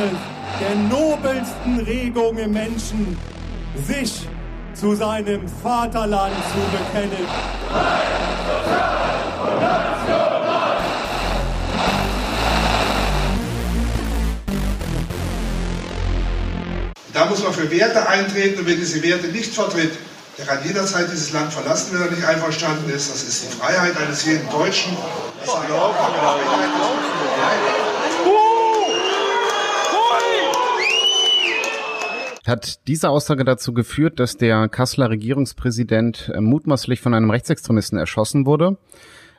eines der nobelsten Regungen im Menschen, sich zu seinem Vaterland zu bekennen. Da muss man für Werte eintreten und wer diese Werte nicht vertritt, der kann jederzeit dieses Land verlassen, wenn er nicht einverstanden ist. Das ist die Freiheit eines jeden Deutschen. Das Hat diese Aussage dazu geführt, dass der Kasseler Regierungspräsident äh, mutmaßlich von einem Rechtsextremisten erschossen wurde?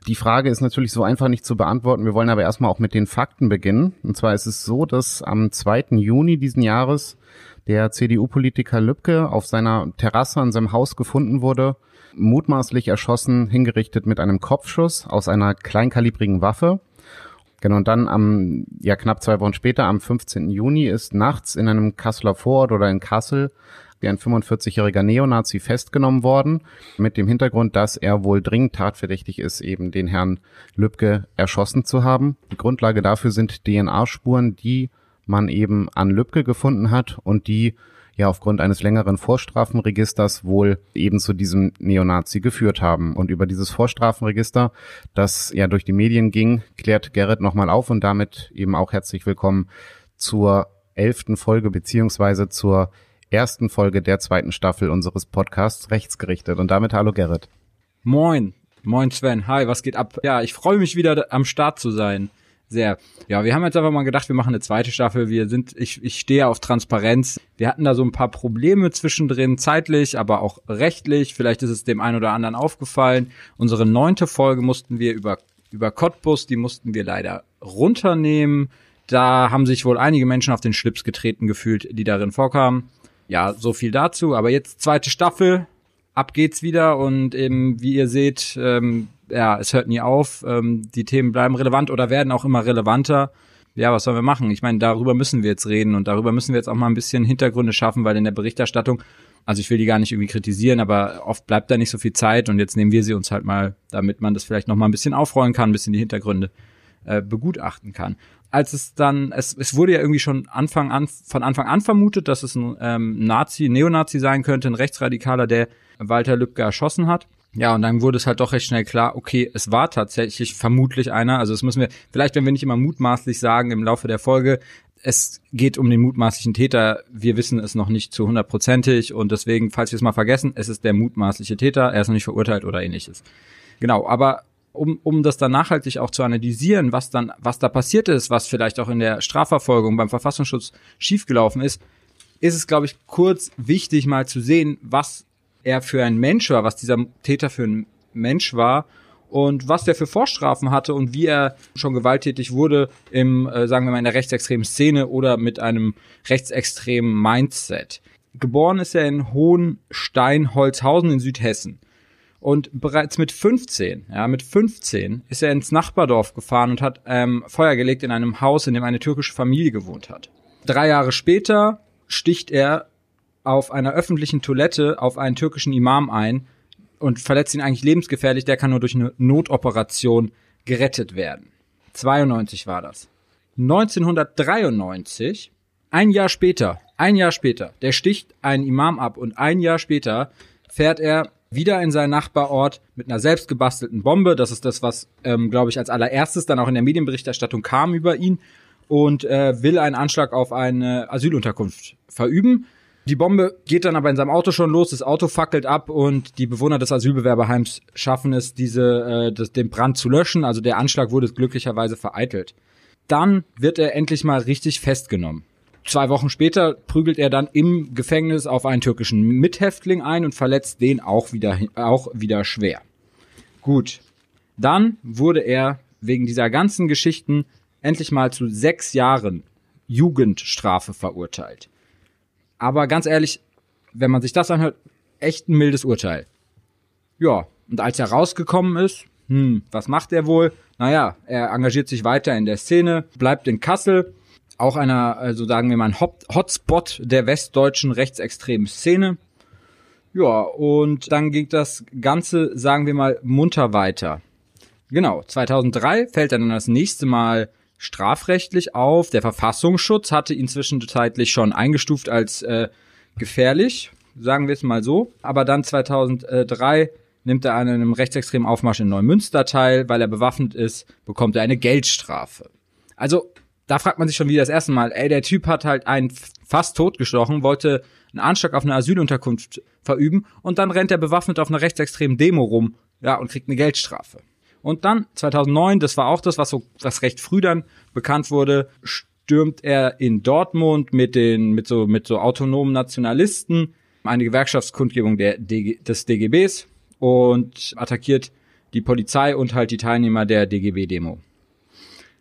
Die Frage ist natürlich so einfach nicht zu beantworten. Wir wollen aber erstmal auch mit den Fakten beginnen. Und zwar ist es so, dass am 2. Juni diesen Jahres der CDU-Politiker Lübcke auf seiner Terrasse an seinem Haus gefunden wurde, mutmaßlich erschossen, hingerichtet mit einem Kopfschuss aus einer kleinkalibrigen Waffe. Genau, und dann am, ja, knapp zwei Wochen später, am 15. Juni, ist nachts in einem Kasseler Vorort oder in Kassel ein 45-jähriger Neonazi festgenommen worden, mit dem Hintergrund, dass er wohl dringend tatverdächtig ist, eben den Herrn Lübcke erschossen zu haben. Die Grundlage dafür sind DNA-Spuren, die man eben an Lübcke gefunden hat und die ja aufgrund eines längeren Vorstrafenregisters wohl eben zu diesem Neonazi geführt haben. Und über dieses Vorstrafenregister, das ja durch die Medien ging, klärt Gerrit nochmal auf und damit eben auch herzlich willkommen zur elften Folge beziehungsweise zur ersten Folge der zweiten Staffel unseres Podcasts Rechtsgerichtet. Und damit hallo Gerrit. Moin. Moin Sven. Hi, was geht ab? Ja, ich freue mich wieder am Start zu sein sehr. Ja, wir haben jetzt einfach mal gedacht, wir machen eine zweite Staffel. Wir sind, ich, ich stehe auf Transparenz. Wir hatten da so ein paar Probleme zwischendrin, zeitlich, aber auch rechtlich. Vielleicht ist es dem einen oder anderen aufgefallen. Unsere neunte Folge mussten wir über, über Cottbus, die mussten wir leider runternehmen. Da haben sich wohl einige Menschen auf den Schlips getreten gefühlt, die darin vorkamen. Ja, so viel dazu. Aber jetzt zweite Staffel. Ab geht's wieder und eben, wie ihr seht, ähm, ja, es hört nie auf. Ähm, die Themen bleiben relevant oder werden auch immer relevanter. Ja, was sollen wir machen? Ich meine, darüber müssen wir jetzt reden und darüber müssen wir jetzt auch mal ein bisschen Hintergründe schaffen, weil in der Berichterstattung, also ich will die gar nicht irgendwie kritisieren, aber oft bleibt da nicht so viel Zeit und jetzt nehmen wir sie uns halt mal, damit man das vielleicht noch mal ein bisschen aufrollen kann, ein bisschen die Hintergründe äh, begutachten kann. Als es dann, es, es wurde ja irgendwie schon Anfang an, von Anfang an vermutet, dass es ein ähm, Nazi, Neonazi sein könnte, ein Rechtsradikaler, der Walter Lübcke erschossen hat. Ja, und dann wurde es halt doch recht schnell klar, okay, es war tatsächlich vermutlich einer. Also das müssen wir, vielleicht wenn wir nicht immer mutmaßlich sagen im Laufe der Folge, es geht um den mutmaßlichen Täter. Wir wissen es noch nicht zu hundertprozentig und deswegen, falls wir es mal vergessen, es ist der mutmaßliche Täter. Er ist noch nicht verurteilt oder ähnliches. Genau, aber um, um das dann nachhaltig auch zu analysieren, was dann, was da passiert ist, was vielleicht auch in der Strafverfolgung beim Verfassungsschutz schiefgelaufen ist, ist es, glaube ich, kurz wichtig mal zu sehen, was er für ein Mensch war, was dieser Täter für ein Mensch war und was der für Vorstrafen hatte und wie er schon gewalttätig wurde im, äh, sagen wir mal, in der rechtsextremen Szene oder mit einem rechtsextremen Mindset. Geboren ist er in Hohenstein-Holzhausen in Südhessen. Und bereits mit 15, ja, mit 15 ist er ins Nachbardorf gefahren und hat ähm, Feuer gelegt in einem Haus, in dem eine türkische Familie gewohnt hat. Drei Jahre später sticht er auf einer öffentlichen Toilette auf einen türkischen Imam ein und verletzt ihn eigentlich lebensgefährlich. Der kann nur durch eine Notoperation gerettet werden. 92 war das. 1993, ein Jahr später, ein Jahr später, der sticht einen Imam ab und ein Jahr später fährt er wieder in seinen Nachbarort mit einer selbstgebastelten Bombe. Das ist das, was, ähm, glaube ich, als allererstes dann auch in der Medienberichterstattung kam über ihn und äh, will einen Anschlag auf eine Asylunterkunft verüben. Die Bombe geht dann aber in seinem Auto schon los, das Auto fackelt ab und die Bewohner des Asylbewerberheims schaffen es, diese, äh, das, den Brand zu löschen. Also der Anschlag wurde glücklicherweise vereitelt. Dann wird er endlich mal richtig festgenommen. Zwei Wochen später prügelt er dann im Gefängnis auf einen türkischen Mithäftling ein und verletzt den auch wieder, auch wieder schwer. Gut. Dann wurde er wegen dieser ganzen Geschichten endlich mal zu sechs Jahren Jugendstrafe verurteilt. Aber ganz ehrlich, wenn man sich das anhört, echt ein mildes Urteil. Ja, und als er rausgekommen ist, hm, was macht er wohl? Naja, er engagiert sich weiter in der Szene, bleibt in Kassel, auch einer, also sagen wir mal, ein Hotspot der westdeutschen rechtsextremen Szene. Ja, und dann ging das Ganze, sagen wir mal, munter weiter. Genau, 2003 fällt er dann das nächste Mal strafrechtlich auf. Der Verfassungsschutz hatte ihn zwischenzeitlich schon eingestuft als äh, gefährlich, sagen wir es mal so. Aber dann 2003 nimmt er an einem rechtsextremen Aufmarsch in Neumünster teil. Weil er bewaffnet ist, bekommt er eine Geldstrafe. Also da fragt man sich schon wieder das erste Mal, ey, der Typ hat halt einen fast totgestochen, wollte einen Anschlag auf eine Asylunterkunft verüben und dann rennt er bewaffnet auf einer rechtsextremen Demo rum, ja, und kriegt eine Geldstrafe. Und dann 2009, das war auch das, was so was recht früh dann bekannt wurde, stürmt er in Dortmund mit den mit so mit so autonomen Nationalisten eine Gewerkschaftskundgebung der DG, des DGBs und attackiert die Polizei und halt die Teilnehmer der DGB-Demo.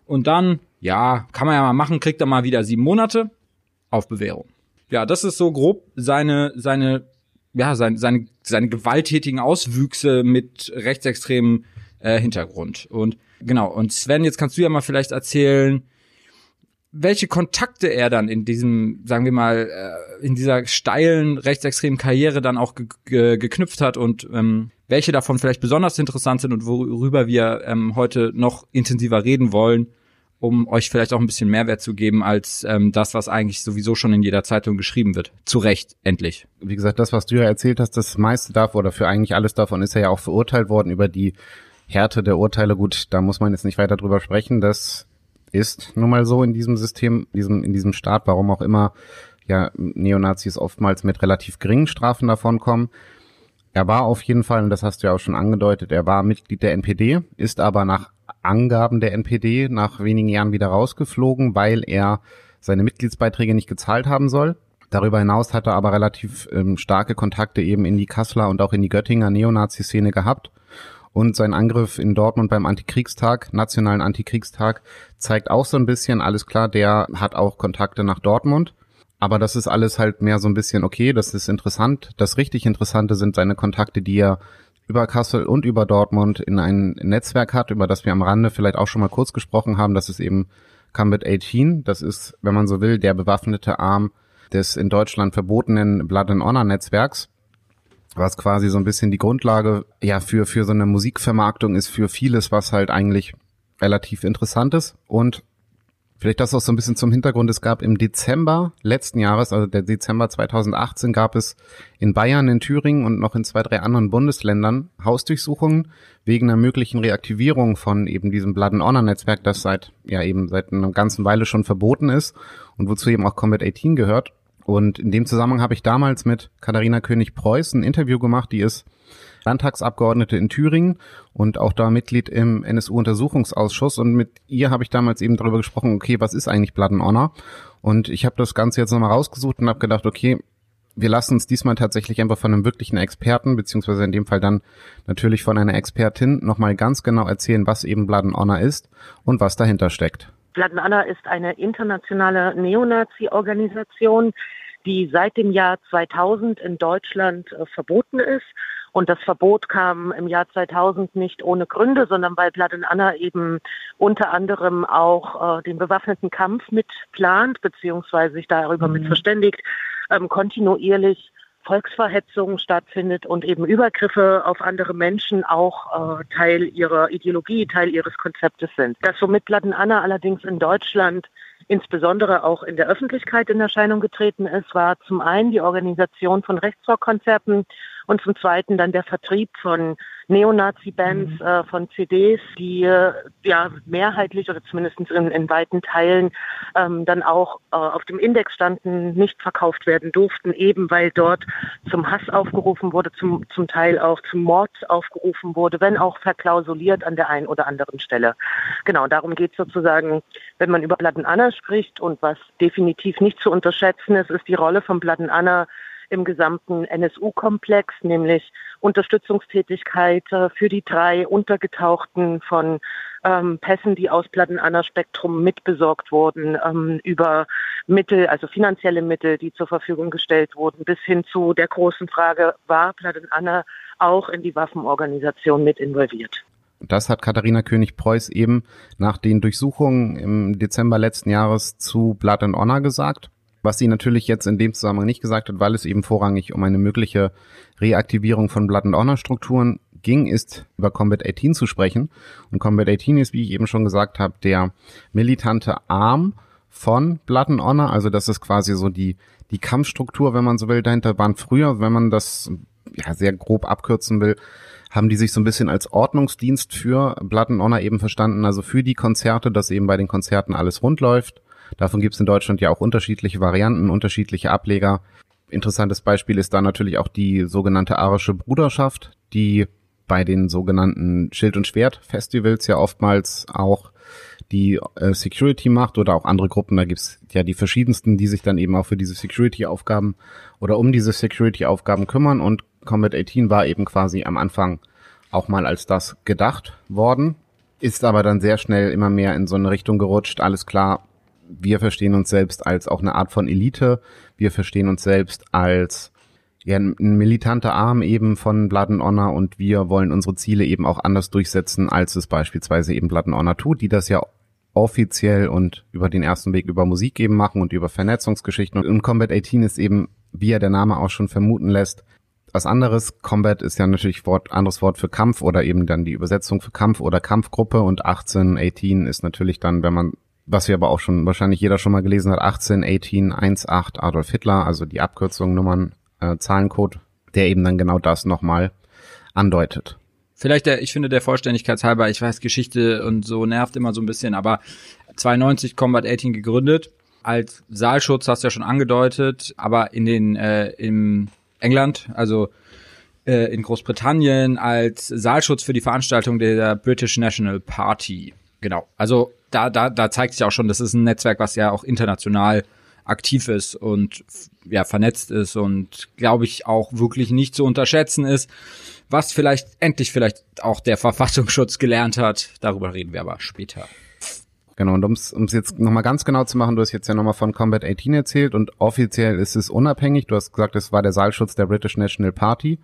Und dann, ja, kann man ja mal machen, kriegt er mal wieder sieben Monate auf Bewährung. Ja, das ist so grob seine, seine, ja, seine, seine, seine gewalttätigen Auswüchse mit rechtsextremen äh, Hintergrund. Und genau, und Sven, jetzt kannst du ja mal vielleicht erzählen, welche Kontakte er dann in diesem, sagen wir mal, äh, in dieser steilen rechtsextremen Karriere dann auch ge ge geknüpft hat und ähm, welche davon vielleicht besonders interessant sind und worüber wir ähm, heute noch intensiver reden wollen, um euch vielleicht auch ein bisschen Mehrwert zu geben als ähm, das, was eigentlich sowieso schon in jeder Zeitung geschrieben wird. Zu Recht, endlich. Wie gesagt, das, was du ja erzählt hast, das meiste davon oder für eigentlich alles davon ist er ja auch verurteilt worden über die Härte der Urteile. Gut, da muss man jetzt nicht weiter drüber sprechen. Das ist nun mal so in diesem System, diesem, in diesem Staat, warum auch immer ja Neonazis oftmals mit relativ geringen Strafen davonkommen. Er war auf jeden Fall, und das hast du ja auch schon angedeutet, er war Mitglied der NPD, ist aber nach Angaben der NPD nach wenigen Jahren wieder rausgeflogen, weil er seine Mitgliedsbeiträge nicht gezahlt haben soll. Darüber hinaus hat er aber relativ ähm, starke Kontakte eben in die Kasseler und auch in die Göttinger Neonazi-Szene gehabt und sein Angriff in Dortmund beim Antikriegstag, nationalen Antikriegstag, zeigt auch so ein bisschen, alles klar, der hat auch Kontakte nach Dortmund. Aber das ist alles halt mehr so ein bisschen okay, das ist interessant. Das richtig Interessante sind seine Kontakte, die er über Kassel und über Dortmund in ein Netzwerk hat, über das wir am Rande vielleicht auch schon mal kurz gesprochen haben. Das ist eben Combat 18. Das ist, wenn man so will, der bewaffnete Arm des in Deutschland verbotenen Blood and Honor Netzwerks was quasi so ein bisschen die Grundlage ja für für so eine Musikvermarktung ist für vieles, was halt eigentlich relativ interessant ist und Vielleicht das auch so ein bisschen zum Hintergrund. Es gab im Dezember letzten Jahres, also der Dezember 2018, gab es in Bayern, in Thüringen und noch in zwei, drei anderen Bundesländern Hausdurchsuchungen wegen einer möglichen Reaktivierung von eben diesem Blood and Honor Netzwerk, das seit, ja eben seit einer ganzen Weile schon verboten ist und wozu eben auch Combat 18 gehört. Und in dem Zusammenhang habe ich damals mit Katharina König-Preuß ein Interview gemacht, die ist Landtagsabgeordnete in Thüringen und auch da Mitglied im NSU-Untersuchungsausschuss. Und mit ihr habe ich damals eben darüber gesprochen, okay, was ist eigentlich Blood and Honor? Und ich habe das Ganze jetzt nochmal rausgesucht und habe gedacht, okay, wir lassen uns diesmal tatsächlich einfach von einem wirklichen Experten, beziehungsweise in dem Fall dann natürlich von einer Expertin, nochmal ganz genau erzählen, was eben Blood and Honor ist und was dahinter steckt. Honor ist eine internationale Neonazi-Organisation, die seit dem Jahr 2000 in Deutschland äh, verboten ist. Und das Verbot kam im Jahr 2000 nicht ohne Gründe, sondern weil Blood and Anna eben unter anderem auch äh, den bewaffneten Kampf mitplant, beziehungsweise sich darüber mhm. mit verständigt, ähm, kontinuierlich Volksverhetzung stattfindet und eben Übergriffe auf andere Menschen auch äh, Teil ihrer Ideologie, Teil ihres Konzeptes sind. Das, womit Blood and Anna allerdings in Deutschland insbesondere auch in der Öffentlichkeit in Erscheinung getreten ist, war zum einen die Organisation von Rechtsrockkonzerten und zum Zweiten dann der Vertrieb von Neonazi-Bands, mhm. äh, von CDs, die äh, ja mehrheitlich oder zumindest in, in weiten Teilen ähm, dann auch äh, auf dem Index standen, nicht verkauft werden durften, eben weil dort zum Hass aufgerufen wurde, zum, zum Teil auch zum Mord aufgerufen wurde, wenn auch verklausuliert an der einen oder anderen Stelle. Genau, darum geht es sozusagen, wenn man über Platten Anna spricht und was definitiv nicht zu unterschätzen ist, ist die Rolle von Platten Anna im gesamten NSU-Komplex, nämlich Unterstützungstätigkeit äh, für die drei Untergetauchten von ähm, Pässen, die aus Plattenanna-Spektrum mitbesorgt wurden, ähm, über Mittel, also finanzielle Mittel, die zur Verfügung gestellt wurden, bis hin zu der großen Frage, war Plattenanna auch in die Waffenorganisation mit involviert? Das hat Katharina König-Preuß eben nach den Durchsuchungen im Dezember letzten Jahres zu Blood and Honor gesagt. Was sie natürlich jetzt in dem Zusammenhang nicht gesagt hat, weil es eben vorrangig um eine mögliche Reaktivierung von Blood and Honor Strukturen ging, ist über Combat 18 zu sprechen. Und Combat 18 ist, wie ich eben schon gesagt habe, der militante Arm von Blood and Honor. Also das ist quasi so die, die Kampfstruktur, wenn man so will, dahinter waren früher, wenn man das ja sehr grob abkürzen will, haben die sich so ein bisschen als Ordnungsdienst für Blood and Honor eben verstanden, also für die Konzerte, dass eben bei den Konzerten alles rund läuft. Davon gibt es in Deutschland ja auch unterschiedliche Varianten, unterschiedliche Ableger. Interessantes Beispiel ist da natürlich auch die sogenannte arische Bruderschaft, die bei den sogenannten Schild- und Schwert-Festivals ja oftmals auch die äh, Security macht oder auch andere Gruppen. Da gibt's ja die verschiedensten, die sich dann eben auch für diese Security-Aufgaben oder um diese Security-Aufgaben kümmern. Und Combat 18 war eben quasi am Anfang auch mal als das gedacht worden, ist aber dann sehr schnell immer mehr in so eine Richtung gerutscht. Alles klar, wir verstehen uns selbst als auch eine Art von Elite. Wir verstehen uns selbst als ja, ein militanter Arm eben von Blood and Honor und wir wollen unsere Ziele eben auch anders durchsetzen, als es beispielsweise eben Blood and Honor tut, die das ja offiziell und über den ersten Weg über Musik eben machen und über Vernetzungsgeschichten. Und Combat 18 ist eben, wie ja der Name auch schon vermuten lässt, was anderes. Combat ist ja natürlich Wort, anderes Wort für Kampf oder eben dann die Übersetzung für Kampf oder Kampfgruppe und 18, 18 ist natürlich dann, wenn man, was wir aber auch schon wahrscheinlich jeder schon mal gelesen hat, 18, 18, 18 Adolf Hitler, also die Abkürzung, Nummern, äh, Zahlencode, der eben dann genau das nochmal andeutet. Vielleicht der, ich finde der Vollständigkeit halber, ich weiß, Geschichte und so nervt immer so ein bisschen, aber 92 Combat 18 gegründet. Als Saalschutz hast du ja schon angedeutet, aber in den, äh, im England, also äh, in Großbritannien als Saalschutz für die Veranstaltung der British National Party. Genau. Also da, da, da zeigt sich auch schon, das ist ein Netzwerk, was ja auch international aktiv ist und ja vernetzt ist und glaube ich auch wirklich nicht zu unterschätzen ist was vielleicht endlich vielleicht auch der Verfassungsschutz gelernt hat. Darüber reden wir aber später. Genau, und um es jetzt nochmal ganz genau zu machen, du hast jetzt ja nochmal von Combat 18 erzählt und offiziell ist es unabhängig. Du hast gesagt, es war der Saalschutz der British National Party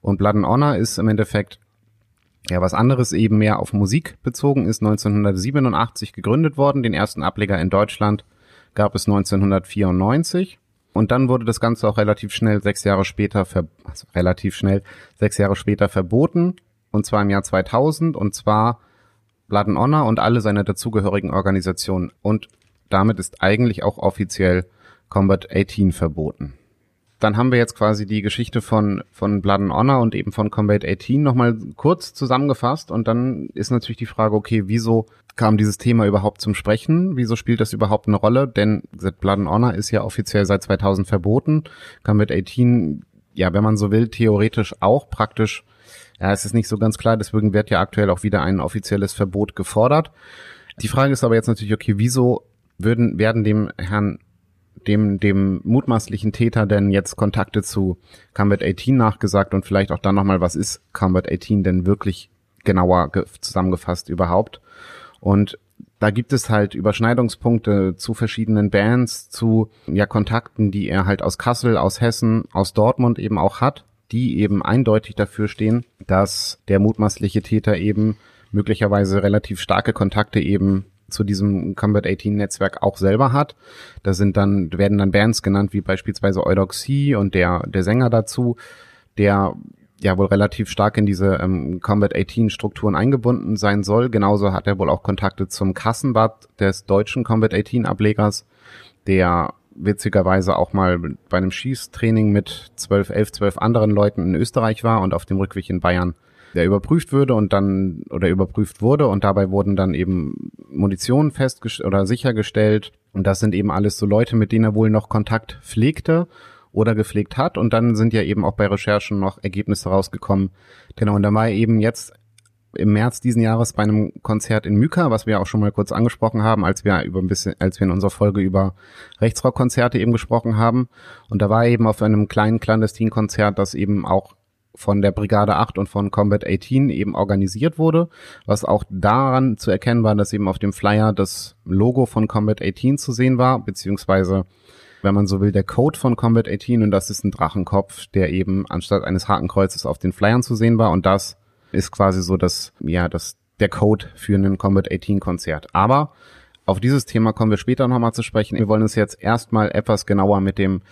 und Blood and Honor ist im Endeffekt ja was anderes eben mehr auf Musik bezogen, ist 1987 gegründet worden. Den ersten Ableger in Deutschland gab es 1994 und dann wurde das Ganze auch relativ schnell, sechs Jahre später, ver also relativ schnell, sechs Jahre später verboten. Und zwar im Jahr 2000. Und zwar Blood and Honor und alle seine dazugehörigen Organisationen. Und damit ist eigentlich auch offiziell Combat 18 verboten. Dann haben wir jetzt quasi die Geschichte von, von Blood and Honor und eben von Combat 18 nochmal kurz zusammengefasst. Und dann ist natürlich die Frage, okay, wieso kam dieses Thema überhaupt zum Sprechen? Wieso spielt das überhaupt eine Rolle? Denn Blood and Honor ist ja offiziell seit 2000 verboten. Combat 18, ja, wenn man so will, theoretisch auch praktisch. Ja, es ist nicht so ganz klar, deswegen wird ja aktuell auch wieder ein offizielles Verbot gefordert. Die Frage ist aber jetzt natürlich, okay, wieso würden, werden dem Herrn dem, dem mutmaßlichen Täter denn jetzt Kontakte zu Combat 18 nachgesagt und vielleicht auch dann nochmal, was ist Combat 18 denn wirklich genauer zusammengefasst überhaupt? Und da gibt es halt Überschneidungspunkte zu verschiedenen Bands, zu ja Kontakten, die er halt aus Kassel, aus Hessen, aus Dortmund eben auch hat, die eben eindeutig dafür stehen, dass der mutmaßliche Täter eben möglicherweise relativ starke Kontakte eben zu diesem Combat 18 Netzwerk auch selber hat. Da sind dann, werden dann Bands genannt, wie beispielsweise Eudoxie und der, der Sänger dazu, der ja wohl relativ stark in diese ähm, Combat 18 Strukturen eingebunden sein soll. Genauso hat er wohl auch Kontakte zum Kassenbad des deutschen Combat 18 Ablegers, der witzigerweise auch mal bei einem Schießtraining mit 12, 11, 12 anderen Leuten in Österreich war und auf dem Rückweg in Bayern der überprüft würde und dann oder überprüft wurde und dabei wurden dann eben Munition festgestellt oder sichergestellt und das sind eben alles so Leute, mit denen er wohl noch Kontakt pflegte oder gepflegt hat. Und dann sind ja eben auch bei Recherchen noch Ergebnisse rausgekommen. Genau, und da war eben jetzt im März diesen Jahres bei einem Konzert in Myka, was wir auch schon mal kurz angesprochen haben, als wir über ein bisschen, als wir in unserer Folge über Rechtsrockkonzerte eben gesprochen haben. Und da war eben auf einem kleinen Clandestin-Konzert, das eben auch von der Brigade 8 und von Combat 18 eben organisiert wurde, was auch daran zu erkennen war, dass eben auf dem Flyer das Logo von Combat 18 zu sehen war, beziehungsweise wenn man so will, der Code von Combat 18 und das ist ein Drachenkopf, der eben anstatt eines Hakenkreuzes auf den Flyern zu sehen war und das ist quasi so das, ja, das, der Code für einen Combat 18 Konzert. Aber auf dieses Thema kommen wir später nochmal zu sprechen. Wir wollen uns jetzt erstmal etwas genauer mit dem,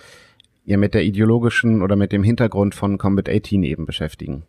ja, mit der ideologischen oder mit dem Hintergrund von Combat 18 eben beschäftigen.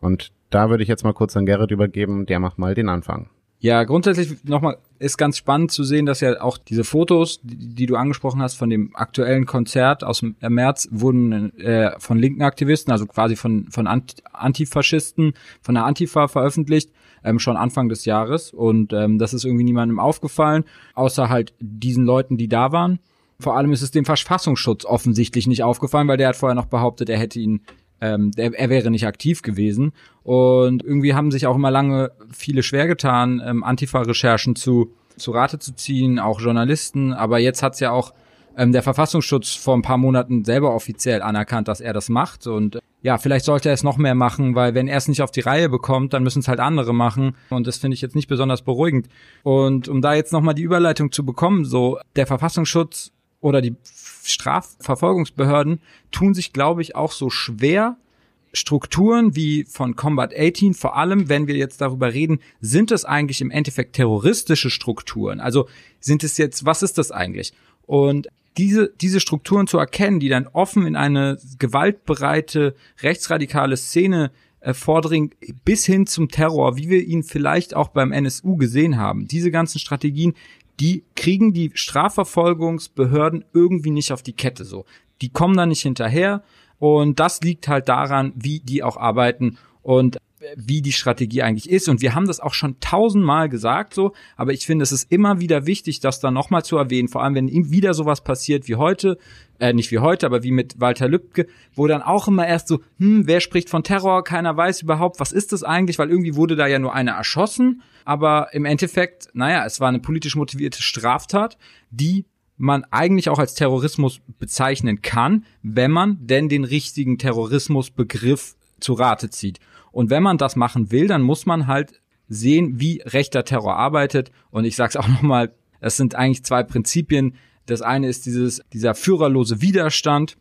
Und da würde ich jetzt mal kurz an Gerrit übergeben, der macht mal den Anfang. Ja, grundsätzlich nochmal ist ganz spannend zu sehen, dass ja auch diese Fotos, die, die du angesprochen hast von dem aktuellen Konzert aus dem März, wurden äh, von linken Aktivisten, also quasi von von Antifaschisten, von der Antifa veröffentlicht, ähm, schon Anfang des Jahres. Und ähm, das ist irgendwie niemandem aufgefallen, außer halt diesen Leuten, die da waren. Vor allem ist es dem Verfassungsschutz offensichtlich nicht aufgefallen, weil der hat vorher noch behauptet, er hätte ihn ähm, der, er wäre nicht aktiv gewesen. Und irgendwie haben sich auch immer lange viele schwer getan, ähm, Antifa-Recherchen zu, zu Rate zu ziehen, auch Journalisten. Aber jetzt hat's ja auch ähm, der Verfassungsschutz vor ein paar Monaten selber offiziell anerkannt, dass er das macht. Und ja, vielleicht sollte er es noch mehr machen, weil wenn er es nicht auf die Reihe bekommt, dann müssen es halt andere machen. Und das finde ich jetzt nicht besonders beruhigend. Und um da jetzt nochmal die Überleitung zu bekommen, so der Verfassungsschutz oder die Strafverfolgungsbehörden tun sich, glaube ich, auch so schwer, Strukturen wie von Combat 18, vor allem wenn wir jetzt darüber reden, sind es eigentlich im Endeffekt terroristische Strukturen? Also sind es jetzt, was ist das eigentlich? Und diese, diese Strukturen zu erkennen, die dann offen in eine gewaltbereite, rechtsradikale Szene äh, vordringen, bis hin zum Terror, wie wir ihn vielleicht auch beim NSU gesehen haben. Diese ganzen Strategien, die kriegen die Strafverfolgungsbehörden irgendwie nicht auf die Kette so. Die kommen da nicht hinterher und das liegt halt daran, wie die auch arbeiten und wie die Strategie eigentlich ist. Und wir haben das auch schon tausendmal gesagt so, aber ich finde, es ist immer wieder wichtig, das dann nochmal zu erwähnen, vor allem wenn wieder sowas passiert wie heute, äh, nicht wie heute, aber wie mit Walter Lübcke, wo dann auch immer erst so, hm, wer spricht von Terror, keiner weiß überhaupt, was ist das eigentlich, weil irgendwie wurde da ja nur einer erschossen, aber im Endeffekt, naja, es war eine politisch motivierte Straftat, die man eigentlich auch als Terrorismus bezeichnen kann, wenn man denn den richtigen Terrorismusbegriff zu Rate zieht. Und wenn man das machen will, dann muss man halt sehen, wie rechter Terror arbeitet. Und ich sag's auch nochmal, es sind eigentlich zwei Prinzipien. Das eine ist dieses, dieser führerlose Widerstand,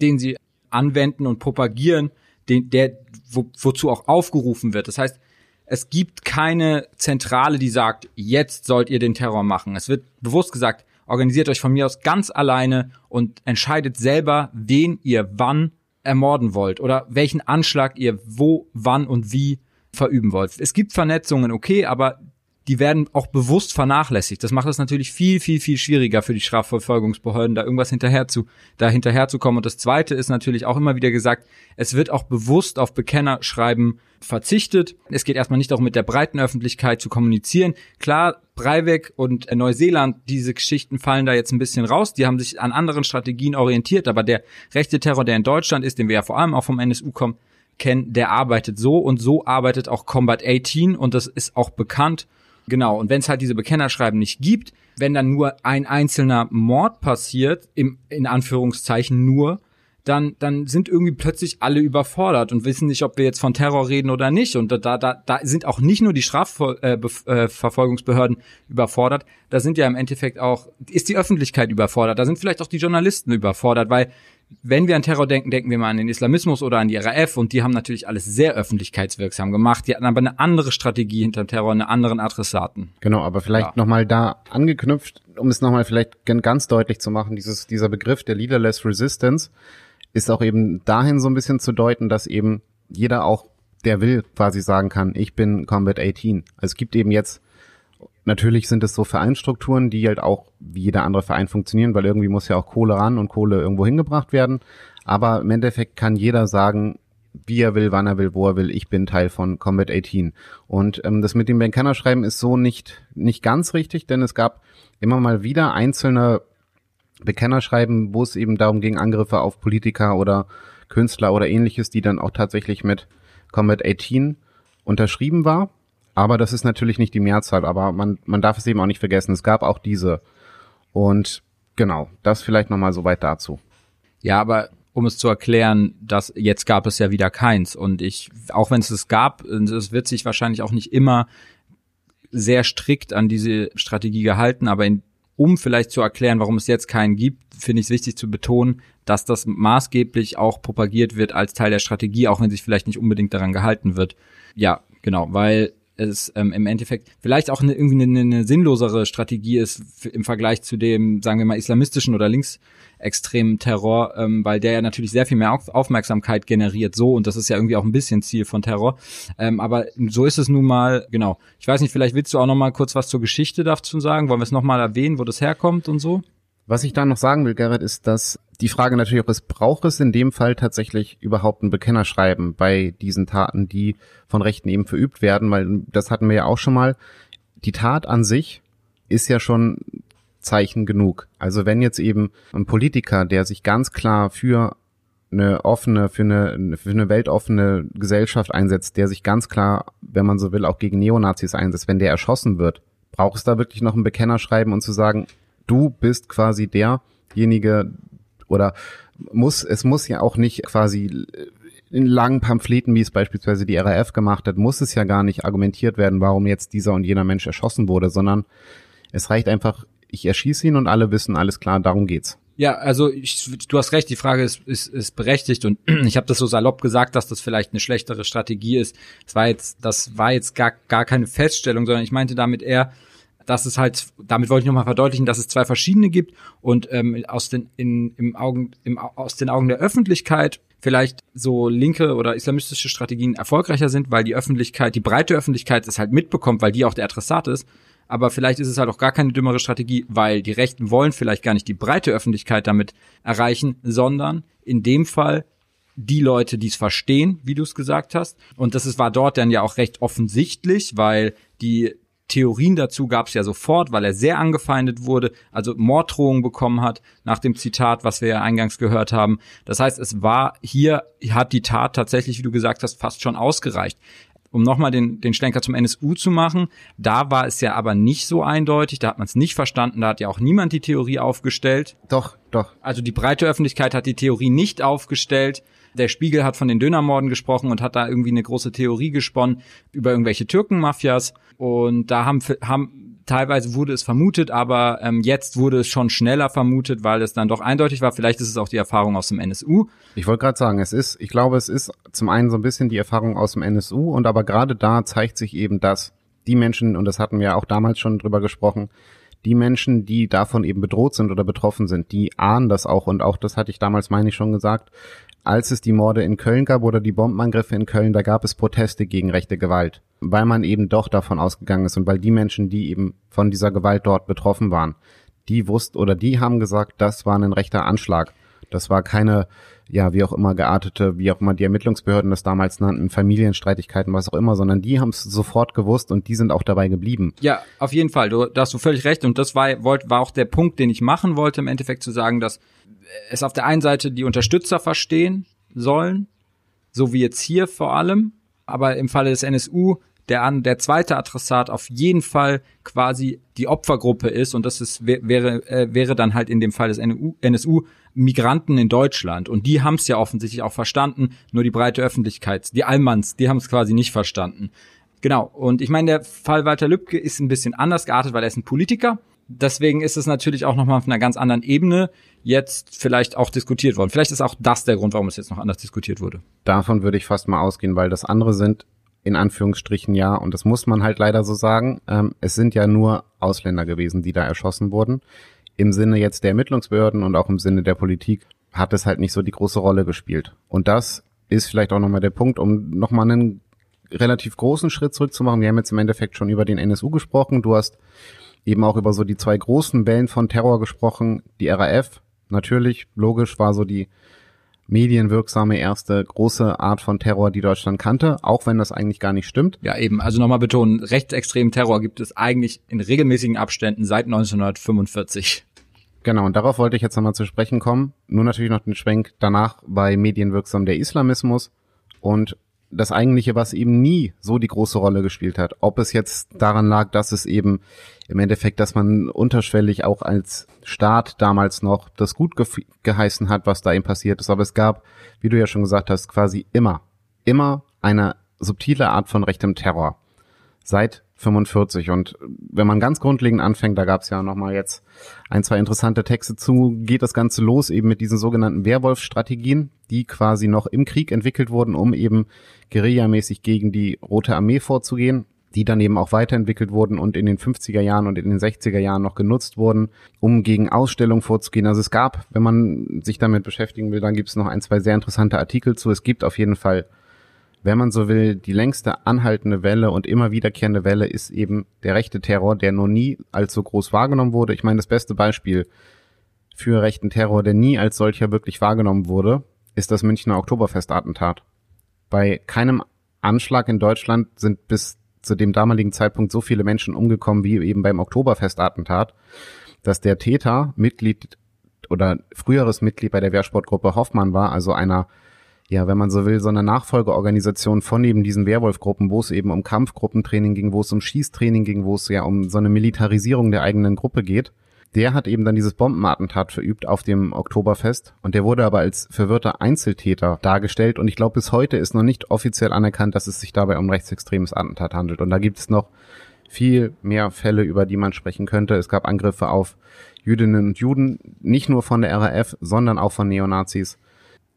den sie anwenden und propagieren, den, der, wo, wozu auch aufgerufen wird. Das heißt, es gibt keine Zentrale, die sagt, jetzt sollt ihr den Terror machen. Es wird bewusst gesagt, organisiert euch von mir aus ganz alleine und entscheidet selber, wen ihr wann ermorden wollt oder welchen Anschlag ihr wo, wann und wie verüben wollt. Es gibt Vernetzungen, okay, aber die werden auch bewusst vernachlässigt. Das macht es natürlich viel, viel, viel schwieriger für die Strafverfolgungsbehörden, da irgendwas hinterher zu, da hinterher zu kommen. Und das zweite ist natürlich auch immer wieder gesagt, es wird auch bewusst auf Bekennerschreiben verzichtet. Es geht erstmal nicht darum, mit der breiten Öffentlichkeit zu kommunizieren. Klar, Breivik und Neuseeland, diese Geschichten fallen da jetzt ein bisschen raus. Die haben sich an anderen Strategien orientiert, aber der rechte Terror, der in Deutschland ist, den wir ja vor allem auch vom NSU kommen, kennen, der arbeitet so und so arbeitet auch Combat 18 und das ist auch bekannt. Genau, und wenn es halt diese Bekennerschreiben nicht gibt, wenn dann nur ein einzelner Mord passiert, im, in Anführungszeichen nur, dann, dann sind irgendwie plötzlich alle überfordert und wissen nicht, ob wir jetzt von Terror reden oder nicht. Und da, da, da sind auch nicht nur die Strafverfolgungsbehörden äh, äh überfordert, da sind ja im Endeffekt auch, ist die Öffentlichkeit überfordert, da sind vielleicht auch die Journalisten überfordert, weil wenn wir an Terror denken, denken wir mal an den Islamismus oder an die RAF und die haben natürlich alles sehr öffentlichkeitswirksam gemacht. Die hatten aber eine andere Strategie hinter Terror, eine anderen Adressaten. Genau, aber vielleicht ja. nochmal da angeknüpft, um es nochmal vielleicht ganz deutlich zu machen, dieses, dieser Begriff der Leaderless Resistance ist auch eben dahin so ein bisschen zu deuten, dass eben jeder auch, der will, quasi sagen kann, ich bin Combat 18. Also es gibt eben jetzt, natürlich sind es so Vereinstrukturen, die halt auch wie jeder andere Verein funktionieren, weil irgendwie muss ja auch Kohle ran und Kohle irgendwo hingebracht werden. Aber im Endeffekt kann jeder sagen, wie er will, wann er will, wo er will. Ich bin Teil von Combat 18. Und ähm, das mit dem Bankanner schreiben ist so nicht, nicht ganz richtig, denn es gab immer mal wieder einzelne Bekenner schreiben, wo es eben darum ging, Angriffe auf Politiker oder Künstler oder ähnliches, die dann auch tatsächlich mit Combat 18 unterschrieben war. Aber das ist natürlich nicht die Mehrzahl, aber man, man darf es eben auch nicht vergessen. Es gab auch diese. Und genau, das vielleicht nochmal soweit dazu. Ja, aber um es zu erklären, dass jetzt gab es ja wieder keins. Und ich, auch wenn es es gab, es wird sich wahrscheinlich auch nicht immer sehr strikt an diese Strategie gehalten, aber in um vielleicht zu erklären, warum es jetzt keinen gibt, finde ich es wichtig zu betonen, dass das maßgeblich auch propagiert wird als Teil der Strategie, auch wenn sich vielleicht nicht unbedingt daran gehalten wird. Ja, genau, weil es ähm, im Endeffekt vielleicht auch eine, irgendwie eine, eine sinnlosere Strategie ist im Vergleich zu dem, sagen wir mal, islamistischen oder linksextremen Terror, ähm, weil der ja natürlich sehr viel mehr Aufmerksamkeit generiert, so und das ist ja irgendwie auch ein bisschen Ziel von Terror. Ähm, aber so ist es nun mal, genau. Ich weiß nicht, vielleicht willst du auch noch mal kurz was zur Geschichte dazu sagen? Wollen wir es noch mal erwähnen, wo das herkommt und so? Was ich da noch sagen will, Gerrit, ist, dass die Frage natürlich auch ist, braucht es in dem Fall tatsächlich überhaupt ein Bekennerschreiben bei diesen Taten, die von Rechten eben verübt werden? Weil das hatten wir ja auch schon mal. Die Tat an sich ist ja schon Zeichen genug. Also wenn jetzt eben ein Politiker, der sich ganz klar für eine offene, für eine, für eine weltoffene Gesellschaft einsetzt, der sich ganz klar, wenn man so will, auch gegen Neonazis einsetzt, wenn der erschossen wird, braucht es da wirklich noch ein Bekennerschreiben und zu sagen, du bist quasi derjenige oder muss, es muss ja auch nicht quasi in langen Pamphleten, wie es beispielsweise die RAF gemacht hat, muss es ja gar nicht argumentiert werden, warum jetzt dieser und jener Mensch erschossen wurde, sondern es reicht einfach, ich erschieße ihn und alle wissen, alles klar, darum geht's. Ja, also ich, du hast recht, die Frage ist, ist, ist berechtigt und ich habe das so salopp gesagt, dass das vielleicht eine schlechtere Strategie ist. Das war jetzt, das war jetzt gar, gar keine Feststellung, sondern ich meinte damit eher, dass es halt, damit wollte ich nochmal verdeutlichen, dass es zwei verschiedene gibt und ähm, aus den in, im Augen, im, aus den Augen der Öffentlichkeit vielleicht so linke oder islamistische Strategien erfolgreicher sind, weil die Öffentlichkeit, die breite Öffentlichkeit es halt mitbekommt, weil die auch der Adressat ist. Aber vielleicht ist es halt auch gar keine dümmere Strategie, weil die Rechten wollen vielleicht gar nicht die breite Öffentlichkeit damit erreichen, sondern in dem Fall die Leute, die es verstehen, wie du es gesagt hast. Und das war dort dann ja auch recht offensichtlich, weil die Theorien dazu gab es ja sofort, weil er sehr angefeindet wurde, also Morddrohungen bekommen hat nach dem Zitat, was wir ja eingangs gehört haben. Das heißt, es war hier, hat die Tat tatsächlich, wie du gesagt hast, fast schon ausgereicht. Um nochmal den, den Schlenker zum NSU zu machen, da war es ja aber nicht so eindeutig, da hat man es nicht verstanden, da hat ja auch niemand die Theorie aufgestellt. Doch, doch. Also die breite Öffentlichkeit hat die Theorie nicht aufgestellt. Der Spiegel hat von den Dönermorden gesprochen und hat da irgendwie eine große Theorie gesponnen über irgendwelche Türkenmafias. Und da haben, haben teilweise wurde es vermutet, aber ähm, jetzt wurde es schon schneller vermutet, weil es dann doch eindeutig war. Vielleicht ist es auch die Erfahrung aus dem NSU. Ich wollte gerade sagen, es ist, ich glaube, es ist zum einen so ein bisschen die Erfahrung aus dem NSU und aber gerade da zeigt sich eben, dass die Menschen, und das hatten wir auch damals schon drüber gesprochen, die Menschen, die davon eben bedroht sind oder betroffen sind, die ahnen das auch und auch das hatte ich damals, meine ich, schon gesagt, als es die Morde in Köln gab oder die Bombenangriffe in Köln, da gab es Proteste gegen rechte Gewalt, weil man eben doch davon ausgegangen ist und weil die Menschen, die eben von dieser Gewalt dort betroffen waren, die wussten oder die haben gesagt, das war ein rechter Anschlag. Das war keine, ja, wie auch immer geartete, wie auch immer die Ermittlungsbehörden das damals nannten, Familienstreitigkeiten, was auch immer, sondern die haben es sofort gewusst und die sind auch dabei geblieben. Ja, auf jeden Fall. Du, da hast du völlig recht und das war, war auch der Punkt, den ich machen wollte, im Endeffekt zu sagen, dass es auf der einen Seite die Unterstützer verstehen sollen, so wie jetzt hier vor allem, aber im Falle des NSU der an der zweite Adressat auf jeden Fall quasi die Opfergruppe ist und das ist wäre äh, wäre dann halt in dem Fall des NU, NSU Migranten in Deutschland und die haben es ja offensichtlich auch verstanden, nur die breite Öffentlichkeit, die Allmanns, die haben es quasi nicht verstanden. Genau und ich meine, der Fall Walter Lübcke ist ein bisschen anders geartet, weil er ist ein Politiker deswegen ist es natürlich auch nochmal auf einer ganz anderen Ebene jetzt vielleicht auch diskutiert worden. Vielleicht ist auch das der Grund, warum es jetzt noch anders diskutiert wurde. Davon würde ich fast mal ausgehen, weil das andere sind in Anführungsstrichen ja, und das muss man halt leider so sagen, ähm, es sind ja nur Ausländer gewesen, die da erschossen wurden. Im Sinne jetzt der Ermittlungsbehörden und auch im Sinne der Politik hat es halt nicht so die große Rolle gespielt. Und das ist vielleicht auch nochmal der Punkt, um nochmal einen relativ großen Schritt zurückzumachen. Wir haben jetzt im Endeffekt schon über den NSU gesprochen. Du hast eben auch über so die zwei großen Wellen von Terror gesprochen. Die RAF, natürlich, logisch, war so die medienwirksame erste große Art von Terror, die Deutschland kannte, auch wenn das eigentlich gar nicht stimmt. Ja, eben, also nochmal betonen, rechtsextremen Terror gibt es eigentlich in regelmäßigen Abständen seit 1945. Genau, und darauf wollte ich jetzt nochmal zu sprechen kommen. Nur natürlich noch den Schwenk danach bei medienwirksam der Islamismus und das eigentliche, was eben nie so die große Rolle gespielt hat. Ob es jetzt daran lag, dass es eben im Endeffekt, dass man unterschwellig auch als Staat damals noch das gut ge geheißen hat, was da eben passiert ist. Aber es gab, wie du ja schon gesagt hast, quasi immer, immer eine subtile Art von rechtem Terror. Seit 45. Und wenn man ganz grundlegend anfängt, da gab es ja nochmal jetzt ein, zwei interessante Texte zu, geht das Ganze los eben mit diesen sogenannten Werwolf-Strategien, die quasi noch im Krieg entwickelt wurden, um eben guerillamäßig gegen die Rote Armee vorzugehen. die dann eben auch weiterentwickelt wurden und in den 50er Jahren und in den 60er Jahren noch genutzt wurden, um gegen Ausstellungen vorzugehen. Also es gab, wenn man sich damit beschäftigen will, dann gibt es noch ein, zwei sehr interessante Artikel zu. Es gibt auf jeden Fall, wenn man so will, die längste anhaltende Welle und immer wiederkehrende Welle ist eben der rechte Terror, der noch nie als so groß wahrgenommen wurde. Ich meine, das beste Beispiel für rechten Terror, der nie als solcher wirklich wahrgenommen wurde, ist das Münchner Oktoberfestattentat. Bei keinem Anschlag in Deutschland sind bis zu dem damaligen Zeitpunkt so viele Menschen umgekommen wie eben beim Oktoberfestattentat, dass der Täter Mitglied oder früheres Mitglied bei der Wehrsportgruppe Hoffmann war, also einer, ja, wenn man so will, so eine Nachfolgeorganisation von eben diesen Werwolf-Gruppen, wo es eben um Kampfgruppentraining ging, wo es um Schießtraining ging, wo es ja um so eine Militarisierung der eigenen Gruppe geht der hat eben dann dieses Bombenattentat verübt auf dem Oktoberfest und der wurde aber als verwirrter Einzeltäter dargestellt und ich glaube bis heute ist noch nicht offiziell anerkannt, dass es sich dabei um rechtsextremes Attentat handelt und da gibt es noch viel mehr Fälle, über die man sprechen könnte. Es gab Angriffe auf Jüdinnen und Juden, nicht nur von der RAF, sondern auch von Neonazis.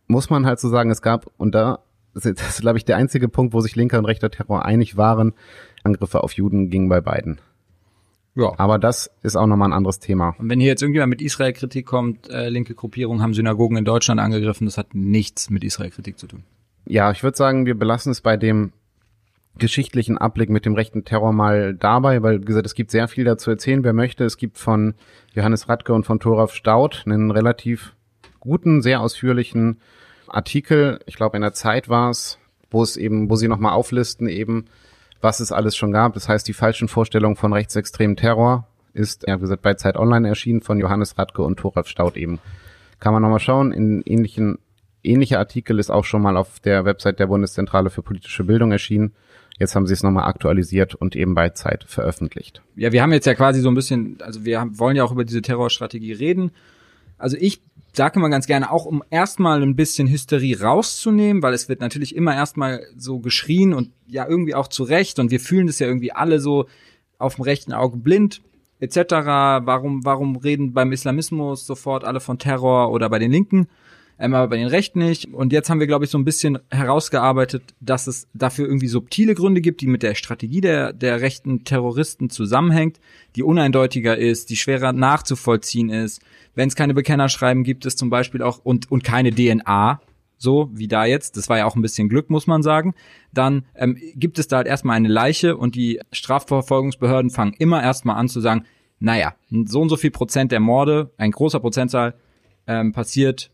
Muss man halt so sagen, es gab, und da, das ist, glaube ich, der einzige Punkt, wo sich linker und rechter Terror einig waren, Angriffe auf Juden gingen bei beiden. Ja. Aber das ist auch nochmal ein anderes Thema. Und wenn hier jetzt irgendjemand mit Israel-Kritik kommt, äh, linke Gruppierungen haben Synagogen in Deutschland angegriffen, das hat nichts mit Israel-Kritik zu tun. Ja, ich würde sagen, wir belassen es bei dem geschichtlichen Abblick mit dem rechten Terror mal dabei, weil, wie gesagt, es gibt sehr viel dazu erzählen, wer möchte. Es gibt von Johannes Radke und von Thoraf Staud einen relativ guten, sehr ausführlichen Artikel, ich glaube in der Zeit war es, wo es eben, wo sie nochmal auflisten, eben, was es alles schon gab. Das heißt, die falschen Vorstellungen von rechtsextremen Terror ist, ja, wie gesagt, bei Zeit Online erschienen von Johannes Radke und Thoralf Staud eben. Kann man nochmal schauen. In ähnlichen, ähnlicher Artikel ist auch schon mal auf der Website der Bundeszentrale für politische Bildung erschienen. Jetzt haben sie es nochmal aktualisiert und eben bei Zeit veröffentlicht. Ja, wir haben jetzt ja quasi so ein bisschen, also wir haben, wollen ja auch über diese Terrorstrategie reden. Also ich sage immer ganz gerne, auch um erstmal ein bisschen Hysterie rauszunehmen, weil es wird natürlich immer erstmal so geschrien und ja irgendwie auch zurecht und wir fühlen das ja irgendwie alle so auf dem rechten Auge blind etc. Warum, warum reden beim Islamismus sofort alle von Terror oder bei den Linken? Ähm, aber bei den Rechten nicht. Und jetzt haben wir, glaube ich, so ein bisschen herausgearbeitet, dass es dafür irgendwie subtile Gründe gibt, die mit der Strategie der, der rechten Terroristen zusammenhängt, die uneindeutiger ist, die schwerer nachzuvollziehen ist. Wenn es keine Bekennerschreiben gibt, es zum Beispiel auch und, und keine DNA, so wie da jetzt, das war ja auch ein bisschen Glück, muss man sagen, dann ähm, gibt es da halt erstmal eine Leiche und die Strafverfolgungsbehörden fangen immer erstmal an zu sagen, naja, so und so viel Prozent der Morde, ein großer Prozentzahl, ähm, passiert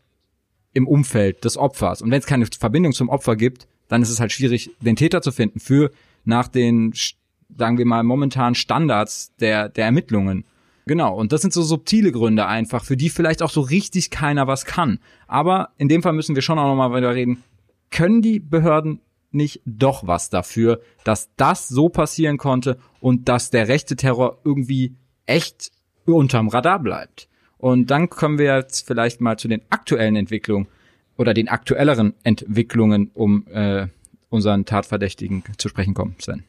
im Umfeld des Opfers. Und wenn es keine Verbindung zum Opfer gibt, dann ist es halt schwierig, den Täter zu finden für nach den, sagen wir mal, momentanen Standards der, der Ermittlungen. Genau, und das sind so subtile Gründe einfach, für die vielleicht auch so richtig keiner was kann. Aber in dem Fall müssen wir schon auch nochmal weiter reden. Können die Behörden nicht doch was dafür, dass das so passieren konnte und dass der rechte Terror irgendwie echt unterm Radar bleibt? Und dann kommen wir jetzt vielleicht mal zu den aktuellen Entwicklungen oder den aktuelleren Entwicklungen, um äh, unseren Tatverdächtigen zu sprechen kommen, Sven.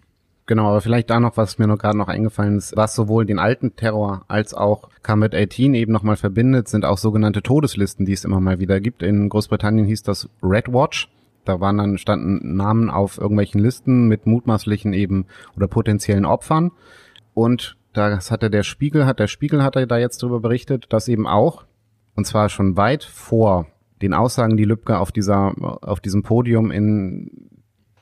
Genau, aber vielleicht da noch, was mir noch gerade noch eingefallen ist, was sowohl den alten Terror als auch Comet 18 eben nochmal verbindet, sind auch sogenannte Todeslisten, die es immer mal wieder gibt. In Großbritannien hieß das Red Watch. Da waren dann, standen Namen auf irgendwelchen Listen mit mutmaßlichen eben oder potenziellen Opfern. Und das hatte der Spiegel, hat der Spiegel hatte da jetzt darüber berichtet, dass eben auch, und zwar schon weit vor den Aussagen, die Lübcke auf dieser, auf diesem Podium in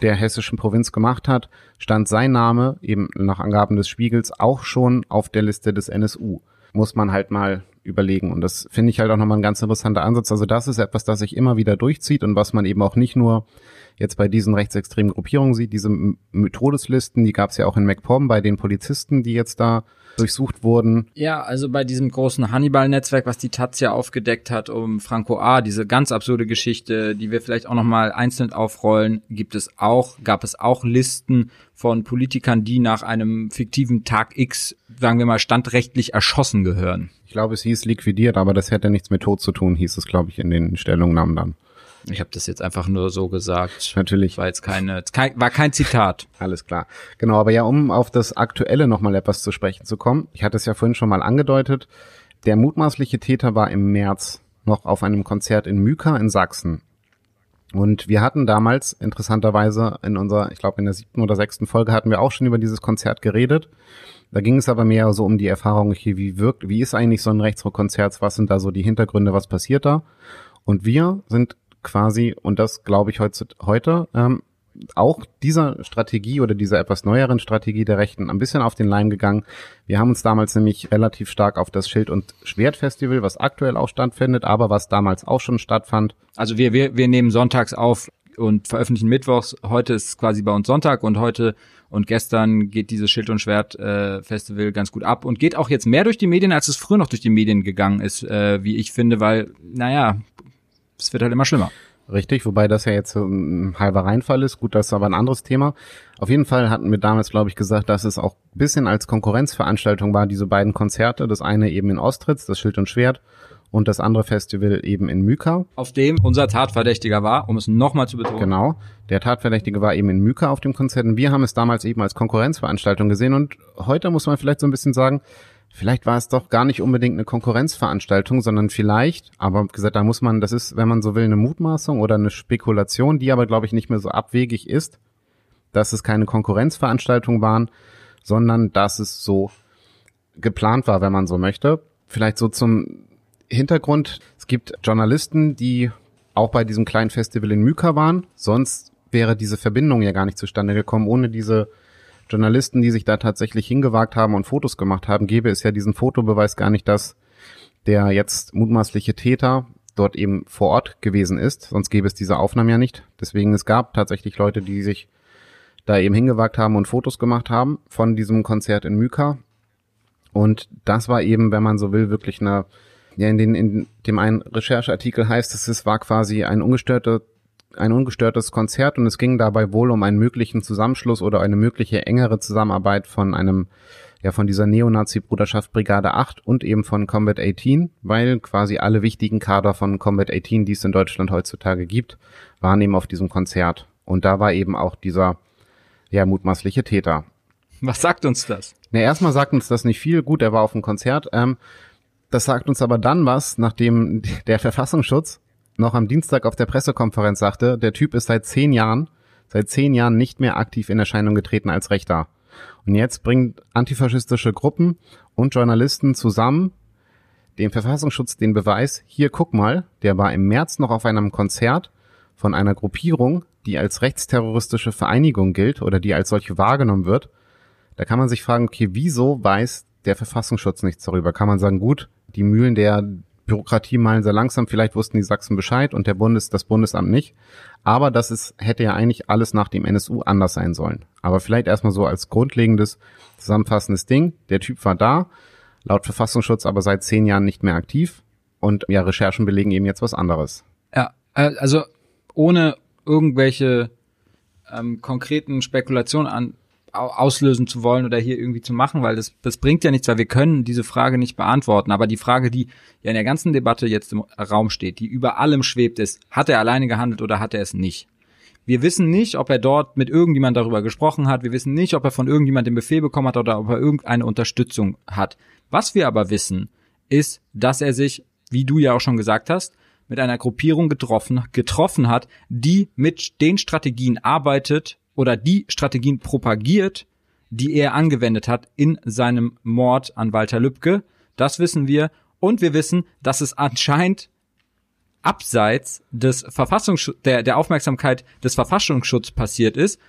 der hessischen Provinz gemacht hat, stand sein Name eben nach Angaben des Spiegels auch schon auf der Liste des NSU. Muss man halt mal überlegen. Und das finde ich halt auch nochmal ein ganz interessanter Ansatz. Also das ist etwas, das sich immer wieder durchzieht und was man eben auch nicht nur jetzt bei diesen rechtsextremen Gruppierungen sieht, diese Todeslisten, die gab es ja auch in MacPom bei den Polizisten, die jetzt da durchsucht wurden. Ja, also bei diesem großen Hannibal-Netzwerk, was die Taz ja aufgedeckt hat um Franco A., diese ganz absurde Geschichte, die wir vielleicht auch nochmal einzeln aufrollen, gibt es auch, gab es auch Listen von Politikern, die nach einem fiktiven Tag X, sagen wir mal, standrechtlich erschossen gehören. Ich glaube, es hieß liquidiert, aber das hätte nichts mit Tod zu tun, hieß es, glaube ich, in den Stellungnahmen dann. Ich habe das jetzt einfach nur so gesagt. Natürlich. War jetzt keine, war kein Zitat. Alles klar. Genau, aber ja, um auf das Aktuelle nochmal etwas zu sprechen zu kommen. Ich hatte es ja vorhin schon mal angedeutet. Der mutmaßliche Täter war im März noch auf einem Konzert in Myka in Sachsen. Und wir hatten damals interessanterweise in unserer, ich glaube in der siebten oder sechsten Folge hatten wir auch schon über dieses Konzert geredet. Da ging es aber mehr so um die Erfahrung, hier, wie wirkt, wie ist eigentlich so ein Rechtsrock-Konzert, was sind da so die Hintergründe, was passiert da? Und wir sind quasi, und das glaube ich heute, heute ähm, auch dieser Strategie oder dieser etwas neueren Strategie der Rechten ein bisschen auf den Leim gegangen. Wir haben uns damals nämlich relativ stark auf das Schild- und Schwertfestival, was aktuell auch stattfindet, aber was damals auch schon stattfand. Also wir, wir, wir nehmen sonntags auf und veröffentlichen mittwochs. Heute ist quasi bei uns Sonntag und heute und gestern geht dieses Schild- und Schwert-Festival äh, ganz gut ab und geht auch jetzt mehr durch die Medien, als es früher noch durch die Medien gegangen ist, äh, wie ich finde, weil, naja, es wird halt immer schlimmer. Richtig, wobei das ja jetzt ein halber Reinfall ist. Gut, das ist aber ein anderes Thema. Auf jeden Fall hatten wir damals, glaube ich, gesagt, dass es auch ein bisschen als Konkurrenzveranstaltung war, diese beiden Konzerte. Das eine eben in Ostritz, das Schild und Schwert, und das andere Festival eben in Myka. Auf dem unser Tatverdächtiger war, um es nochmal zu betonen. Genau. Der Tatverdächtige war eben in Myka auf dem Konzert und wir haben es damals eben als Konkurrenzveranstaltung gesehen und heute muss man vielleicht so ein bisschen sagen, vielleicht war es doch gar nicht unbedingt eine Konkurrenzveranstaltung, sondern vielleicht, aber gesagt, da muss man, das ist, wenn man so will, eine Mutmaßung oder eine Spekulation, die aber, glaube ich, nicht mehr so abwegig ist, dass es keine Konkurrenzveranstaltung waren, sondern dass es so geplant war, wenn man so möchte. Vielleicht so zum Hintergrund. Es gibt Journalisten, die auch bei diesem kleinen Festival in Myka waren. Sonst wäre diese Verbindung ja gar nicht zustande gekommen. Ohne diese Journalisten, die sich da tatsächlich hingewagt haben und Fotos gemacht haben, gäbe es ja diesen Fotobeweis gar nicht, dass der jetzt mutmaßliche Täter dort eben vor Ort gewesen ist. Sonst gäbe es diese Aufnahmen ja nicht. Deswegen es gab tatsächlich Leute, die sich da eben hingewagt haben und Fotos gemacht haben von diesem Konzert in Myka. Und das war eben, wenn man so will, wirklich eine, ja, in, den, in dem einen Rechercheartikel heißt es, es war quasi ein ungestörter ein ungestörtes Konzert und es ging dabei wohl um einen möglichen Zusammenschluss oder eine mögliche engere Zusammenarbeit von einem, ja, von dieser Neonazi-Bruderschaft Brigade 8 und eben von Combat 18, weil quasi alle wichtigen Kader von Combat 18, die es in Deutschland heutzutage gibt, waren eben auf diesem Konzert. Und da war eben auch dieser, ja, mutmaßliche Täter. Was sagt uns das? Na, erstmal sagt uns das nicht viel. Gut, er war auf dem Konzert. Ähm, das sagt uns aber dann was, nachdem der Verfassungsschutz noch am Dienstag auf der Pressekonferenz sagte, der Typ ist seit zehn Jahren, seit zehn Jahren nicht mehr aktiv in Erscheinung getreten als Rechter. Und jetzt bringt antifaschistische Gruppen und Journalisten zusammen dem Verfassungsschutz den Beweis, hier guck mal, der war im März noch auf einem Konzert von einer Gruppierung, die als rechtsterroristische Vereinigung gilt oder die als solche wahrgenommen wird. Da kann man sich fragen, okay, wieso weiß der Verfassungsschutz nichts darüber? Kann man sagen, gut, die Mühlen der Bürokratie malen sehr langsam. Vielleicht wussten die Sachsen Bescheid und der Bundes, das Bundesamt nicht. Aber das ist, hätte ja eigentlich alles nach dem NSU anders sein sollen. Aber vielleicht erstmal so als grundlegendes, zusammenfassendes Ding. Der Typ war da, laut Verfassungsschutz aber seit zehn Jahren nicht mehr aktiv. Und ja, Recherchen belegen eben jetzt was anderes. Ja, äh, also ohne irgendwelche ähm, konkreten Spekulationen an, auslösen zu wollen oder hier irgendwie zu machen, weil das, das bringt ja nichts, weil wir können diese Frage nicht beantworten. Aber die Frage, die ja in der ganzen Debatte jetzt im Raum steht, die über allem schwebt, ist, hat er alleine gehandelt oder hat er es nicht? Wir wissen nicht, ob er dort mit irgendjemand darüber gesprochen hat. Wir wissen nicht, ob er von irgendjemand den Befehl bekommen hat oder ob er irgendeine Unterstützung hat. Was wir aber wissen, ist, dass er sich, wie du ja auch schon gesagt hast, mit einer Gruppierung getroffen, getroffen hat, die mit den Strategien arbeitet, oder die Strategien propagiert, die er angewendet hat in seinem Mord an Walter Lübcke. Das wissen wir. Und wir wissen, dass es anscheinend abseits des Verfassungsschutz, der, der Aufmerksamkeit des Verfassungsschutzes passiert ist.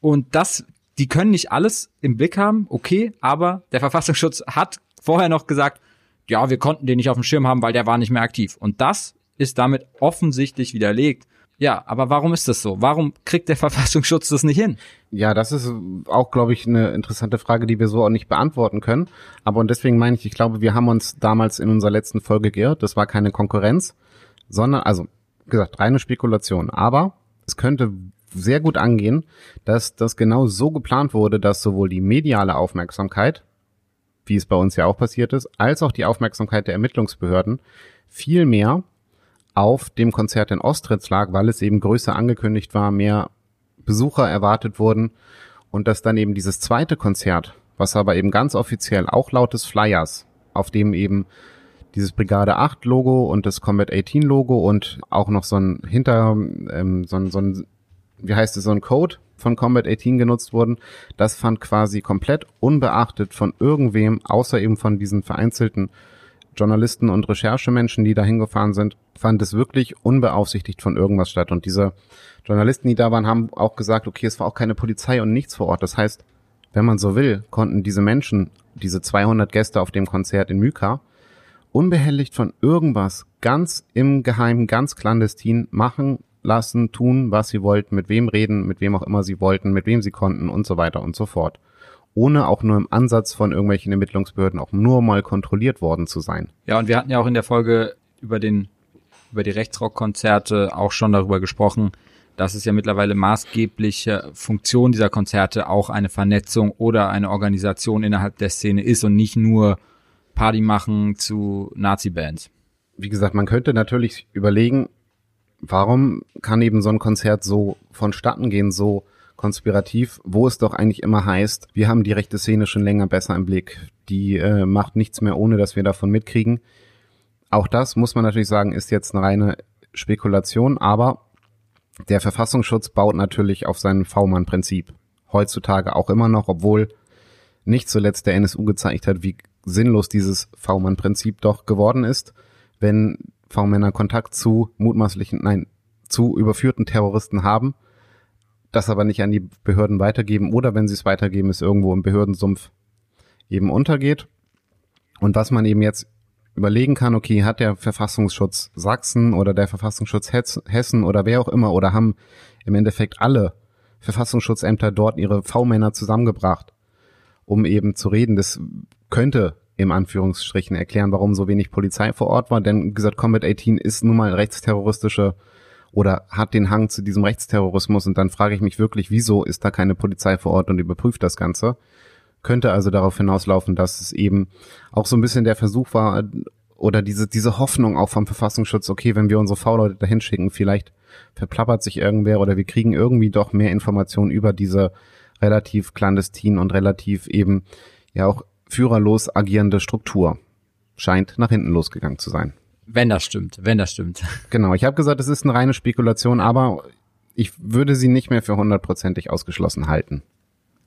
Und das, die können nicht alles im Blick haben, okay, aber der Verfassungsschutz hat vorher noch gesagt, ja, wir konnten den nicht auf dem Schirm haben, weil der war nicht mehr aktiv. Und das ist damit offensichtlich widerlegt. Ja, aber warum ist das so? Warum kriegt der Verfassungsschutz das nicht hin? Ja, das ist auch, glaube ich, eine interessante Frage, die wir so auch nicht beantworten können. Aber und deswegen meine ich, ich glaube, wir haben uns damals in unserer letzten Folge geirrt. Das war keine Konkurrenz, sondern, also, gesagt, reine Spekulation. Aber es könnte sehr gut angehen, dass das genau so geplant wurde, dass sowohl die mediale Aufmerksamkeit, wie es bei uns ja auch passiert ist, als auch die Aufmerksamkeit der Ermittlungsbehörden viel mehr auf dem Konzert in Ostritz lag, weil es eben größer angekündigt war, mehr Besucher erwartet wurden und dass dann eben dieses zweite Konzert, was aber eben ganz offiziell auch laut des Flyers, auf dem eben dieses Brigade 8 Logo und das Combat 18 Logo und auch noch so ein hinter, ähm, so ein, so ein, wie heißt es, so ein Code von Combat 18 genutzt wurden. Das fand quasi komplett unbeachtet von irgendwem, außer eben von diesen vereinzelten Journalisten und Recherchemenschen, die da hingefahren sind, fand es wirklich unbeaufsichtigt von irgendwas statt. Und diese Journalisten, die da waren, haben auch gesagt, okay, es war auch keine Polizei und nichts vor Ort. Das heißt, wenn man so will, konnten diese Menschen, diese 200 Gäste auf dem Konzert in Myka, unbehelligt von irgendwas ganz im Geheimen, ganz clandestin machen, lassen, tun, was sie wollten, mit wem reden, mit wem auch immer sie wollten, mit wem sie konnten und so weiter und so fort. Ohne auch nur im Ansatz von irgendwelchen Ermittlungsbehörden auch nur mal kontrolliert worden zu sein. Ja, und wir hatten ja auch in der Folge über den, über die Rechtsrockkonzerte auch schon darüber gesprochen, dass es ja mittlerweile maßgebliche Funktion dieser Konzerte auch eine Vernetzung oder eine Organisation innerhalb der Szene ist und nicht nur Party machen zu Nazi-Bands. Wie gesagt, man könnte natürlich überlegen, warum kann eben so ein Konzert so vonstatten gehen, so konspirativ, wo es doch eigentlich immer heißt, wir haben die rechte Szene schon länger besser im Blick. Die äh, macht nichts mehr, ohne dass wir davon mitkriegen. Auch das muss man natürlich sagen, ist jetzt eine reine Spekulation, aber der Verfassungsschutz baut natürlich auf sein V-Mann-Prinzip. Heutzutage auch immer noch, obwohl nicht zuletzt der NSU gezeigt hat, wie sinnlos dieses V-Mann-Prinzip doch geworden ist, wenn V-Männer Kontakt zu mutmaßlichen, nein, zu überführten Terroristen haben, das aber nicht an die Behörden weitergeben oder wenn sie es weitergeben, es irgendwo im Behördensumpf eben untergeht. Und was man eben jetzt überlegen kann, okay, hat der Verfassungsschutz Sachsen oder der Verfassungsschutz Hessen oder wer auch immer oder haben im Endeffekt alle Verfassungsschutzämter dort ihre V-Männer zusammengebracht, um eben zu reden. Das könnte im Anführungsstrichen erklären, warum so wenig Polizei vor Ort war. Denn wie gesagt, Combat 18 ist nun mal rechtsterroristische oder hat den Hang zu diesem Rechtsterrorismus. Und dann frage ich mich wirklich, wieso ist da keine Polizei vor Ort und überprüft das Ganze? Könnte also darauf hinauslaufen, dass es eben auch so ein bisschen der Versuch war oder diese, diese Hoffnung auch vom Verfassungsschutz, okay, wenn wir unsere V-Leute dahin schicken, vielleicht verplappert sich irgendwer oder wir kriegen irgendwie doch mehr Informationen über diese relativ clandestin und relativ eben ja auch führerlos agierende Struktur. Scheint nach hinten losgegangen zu sein. Wenn das stimmt, wenn das stimmt. Genau, ich habe gesagt, es ist eine reine Spekulation, aber ich würde sie nicht mehr für hundertprozentig ausgeschlossen halten.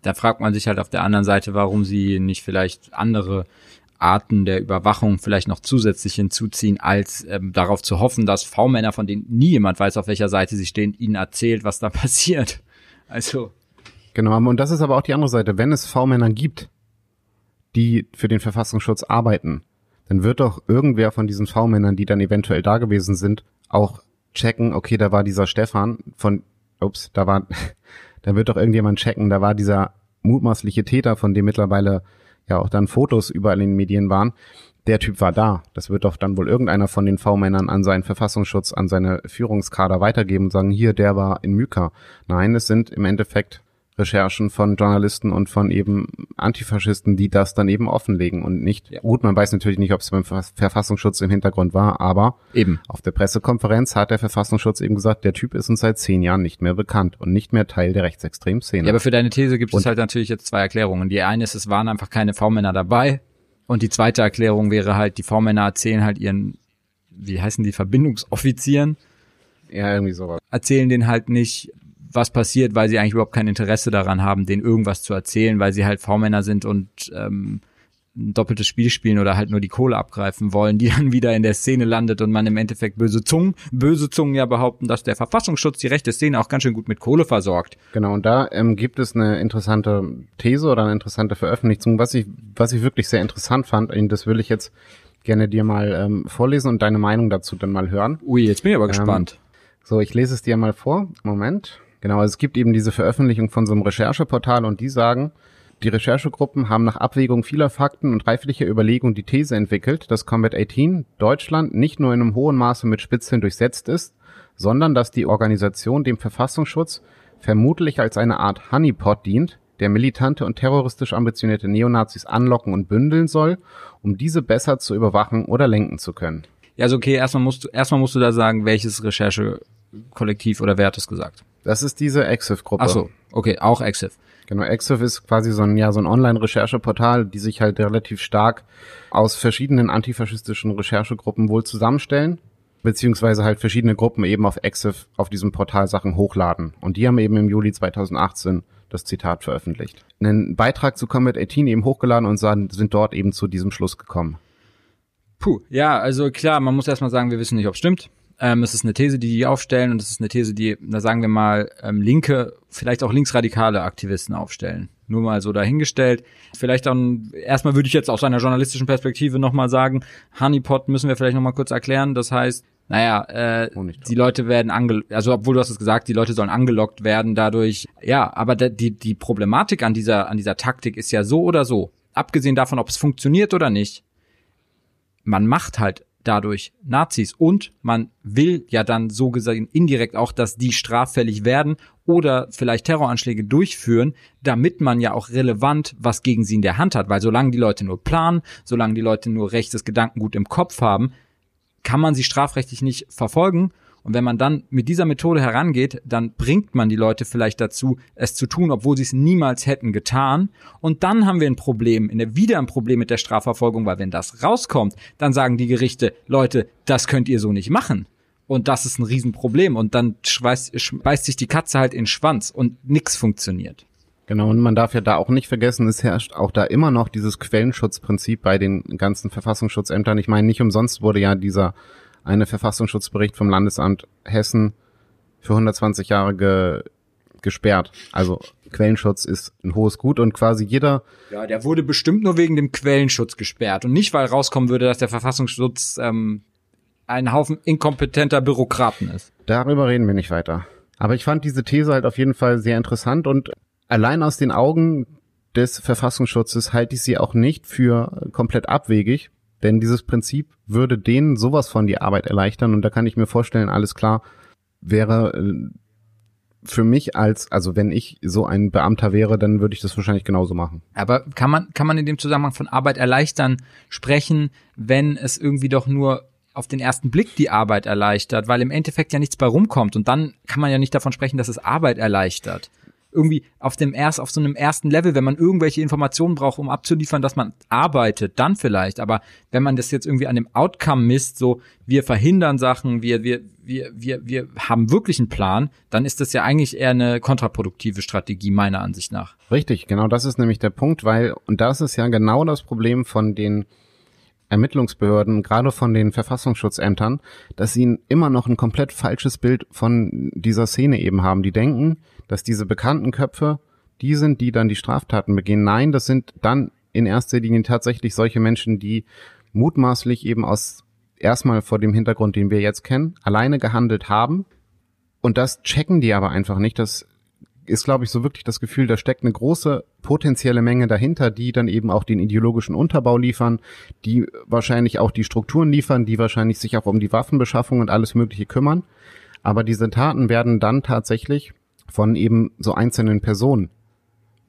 Da fragt man sich halt auf der anderen Seite, warum sie nicht vielleicht andere Arten der Überwachung vielleicht noch zusätzlich hinzuziehen, als ähm, darauf zu hoffen, dass V-Männer, von denen nie jemand weiß, auf welcher Seite sie stehen, ihnen erzählt, was da passiert. Also. Genau, und das ist aber auch die andere Seite. Wenn es V-Männer gibt, die für den Verfassungsschutz arbeiten, dann wird doch irgendwer von diesen V-Männern, die dann eventuell da gewesen sind, auch checken, okay, da war dieser Stefan von, ups, da war, da wird doch irgendjemand checken, da war dieser mutmaßliche Täter, von dem mittlerweile ja auch dann Fotos überall in den Medien waren. Der Typ war da. Das wird doch dann wohl irgendeiner von den V-Männern an seinen Verfassungsschutz, an seine Führungskader weitergeben und sagen, hier, der war in Myka. Nein, es sind im Endeffekt Recherchen von Journalisten und von eben Antifaschisten, die das dann eben offenlegen und nicht, ja. gut, man weiß natürlich nicht, ob es beim Verfassungsschutz im Hintergrund war, aber eben auf der Pressekonferenz hat der Verfassungsschutz eben gesagt, der Typ ist uns seit zehn Jahren nicht mehr bekannt und nicht mehr Teil der rechtsextremen Szene. Ja, aber für deine These gibt es halt natürlich jetzt zwei Erklärungen. Die eine ist, es waren einfach keine V-Männer dabei und die zweite Erklärung wäre halt, die V-Männer erzählen halt ihren, wie heißen die, Verbindungsoffizieren, ja, irgendwie sowas. Erzählen den halt nicht, was passiert, weil sie eigentlich überhaupt kein Interesse daran haben, denen irgendwas zu erzählen, weil sie halt V-Männer sind und ähm, ein doppeltes Spiel spielen oder halt nur die Kohle abgreifen wollen, die dann wieder in der Szene landet und man im Endeffekt böse Zungen, böse Zungen ja behaupten, dass der Verfassungsschutz die rechte Szene auch ganz schön gut mit Kohle versorgt. Genau, und da ähm, gibt es eine interessante These oder eine interessante Veröffentlichung, was ich, was ich wirklich sehr interessant fand, und das will ich jetzt gerne dir mal ähm, vorlesen und deine Meinung dazu dann mal hören. Ui, jetzt bin ich aber ähm, gespannt. So, ich lese es dir mal vor. Moment. Genau, also es gibt eben diese Veröffentlichung von so einem Rechercheportal und die sagen, die Recherchegruppen haben nach Abwägung vieler Fakten und reiflicher Überlegung die These entwickelt, dass Combat 18 Deutschland nicht nur in einem hohen Maße mit Spitzeln durchsetzt ist, sondern dass die Organisation dem Verfassungsschutz vermutlich als eine Art Honeypot dient, der militante und terroristisch ambitionierte Neonazis anlocken und bündeln soll, um diese besser zu überwachen oder lenken zu können. Ja, also okay, erstmal musst du, erstmal musst du da sagen, welches Recherchekollektiv oder wer hat es gesagt? Das ist diese EXIF-Gruppe. Ach so, okay, auch EXIF. Genau, Exif ist quasi so ein, ja, so ein Online-Rechercheportal, die sich halt relativ stark aus verschiedenen antifaschistischen Recherchegruppen wohl zusammenstellen, beziehungsweise halt verschiedene Gruppen eben auf Exif auf diesem Portal Sachen hochladen. Und die haben eben im Juli 2018 das Zitat veröffentlicht. Einen Beitrag zu Combat 18 eben hochgeladen und sind dort eben zu diesem Schluss gekommen. Puh, ja, also klar, man muss erstmal sagen, wir wissen nicht, ob es stimmt. Ähm, es ist eine These, die die aufstellen und es ist eine These, die, da sagen wir mal, ähm, linke, vielleicht auch linksradikale Aktivisten aufstellen. Nur mal so dahingestellt. Vielleicht auch, erstmal würde ich jetzt aus einer journalistischen Perspektive nochmal sagen, Honeypot müssen wir vielleicht nochmal kurz erklären. Das heißt, naja, äh, die Leute werden angelockt, also obwohl du hast es gesagt, die Leute sollen angelockt werden dadurch. Ja, aber die, die Problematik an dieser, an dieser Taktik ist ja so oder so. Abgesehen davon, ob es funktioniert oder nicht. Man macht halt dadurch Nazis. Und man will ja dann so gesehen indirekt auch, dass die straffällig werden oder vielleicht Terroranschläge durchführen, damit man ja auch relevant was gegen sie in der Hand hat, weil solange die Leute nur planen, solange die Leute nur rechtes Gedankengut im Kopf haben, kann man sie strafrechtlich nicht verfolgen und wenn man dann mit dieser Methode herangeht, dann bringt man die Leute vielleicht dazu, es zu tun, obwohl sie es niemals hätten getan. Und dann haben wir ein Problem, wieder ein Problem mit der Strafverfolgung, weil wenn das rauskommt, dann sagen die Gerichte, Leute, das könnt ihr so nicht machen. Und das ist ein Riesenproblem. Und dann schweißt, beißt sich die Katze halt in den Schwanz und nix funktioniert. Genau, und man darf ja da auch nicht vergessen, es herrscht auch da immer noch dieses Quellenschutzprinzip bei den ganzen Verfassungsschutzämtern. Ich meine, nicht umsonst wurde ja dieser eine Verfassungsschutzbericht vom Landesamt Hessen für 120 Jahre ge gesperrt. Also Quellenschutz ist ein hohes Gut und quasi jeder. Ja, der wurde bestimmt nur wegen dem Quellenschutz gesperrt und nicht, weil rauskommen würde, dass der Verfassungsschutz ähm, ein Haufen inkompetenter Bürokraten ist. Darüber reden wir nicht weiter. Aber ich fand diese These halt auf jeden Fall sehr interessant und allein aus den Augen des Verfassungsschutzes halte ich sie auch nicht für komplett abwegig, denn dieses Prinzip würde denen sowas von die Arbeit erleichtern und da kann ich mir vorstellen, alles klar, wäre äh, für mich als, also wenn ich so ein Beamter wäre, dann würde ich das wahrscheinlich genauso machen. Aber kann man, kann man in dem Zusammenhang von Arbeit erleichtern sprechen, wenn es irgendwie doch nur auf den ersten Blick die Arbeit erleichtert, weil im Endeffekt ja nichts bei rumkommt und dann kann man ja nicht davon sprechen, dass es Arbeit erleichtert irgendwie auf dem erst, auf so einem ersten Level, wenn man irgendwelche Informationen braucht, um abzuliefern, dass man arbeitet, dann vielleicht. Aber wenn man das jetzt irgendwie an dem Outcome misst, so wir verhindern Sachen, wir, wir, wir, wir, wir haben wirklich einen Plan, dann ist das ja eigentlich eher eine kontraproduktive Strategie, meiner Ansicht nach. Richtig, genau das ist nämlich der Punkt, weil, und das ist ja genau das Problem von den Ermittlungsbehörden, gerade von den Verfassungsschutzämtern, dass sie immer noch ein komplett falsches Bild von dieser Szene eben haben. Die denken, dass diese bekannten Köpfe die sind, die dann die Straftaten begehen. Nein, das sind dann in erster Linie tatsächlich solche Menschen, die mutmaßlich eben aus erstmal vor dem Hintergrund, den wir jetzt kennen, alleine gehandelt haben. Und das checken die aber einfach nicht. Das ist, glaube ich, so wirklich das Gefühl, da steckt eine große potenzielle Menge dahinter, die dann eben auch den ideologischen Unterbau liefern, die wahrscheinlich auch die Strukturen liefern, die wahrscheinlich sich auch um die Waffenbeschaffung und alles Mögliche kümmern. Aber diese Taten werden dann tatsächlich von eben so einzelnen Personen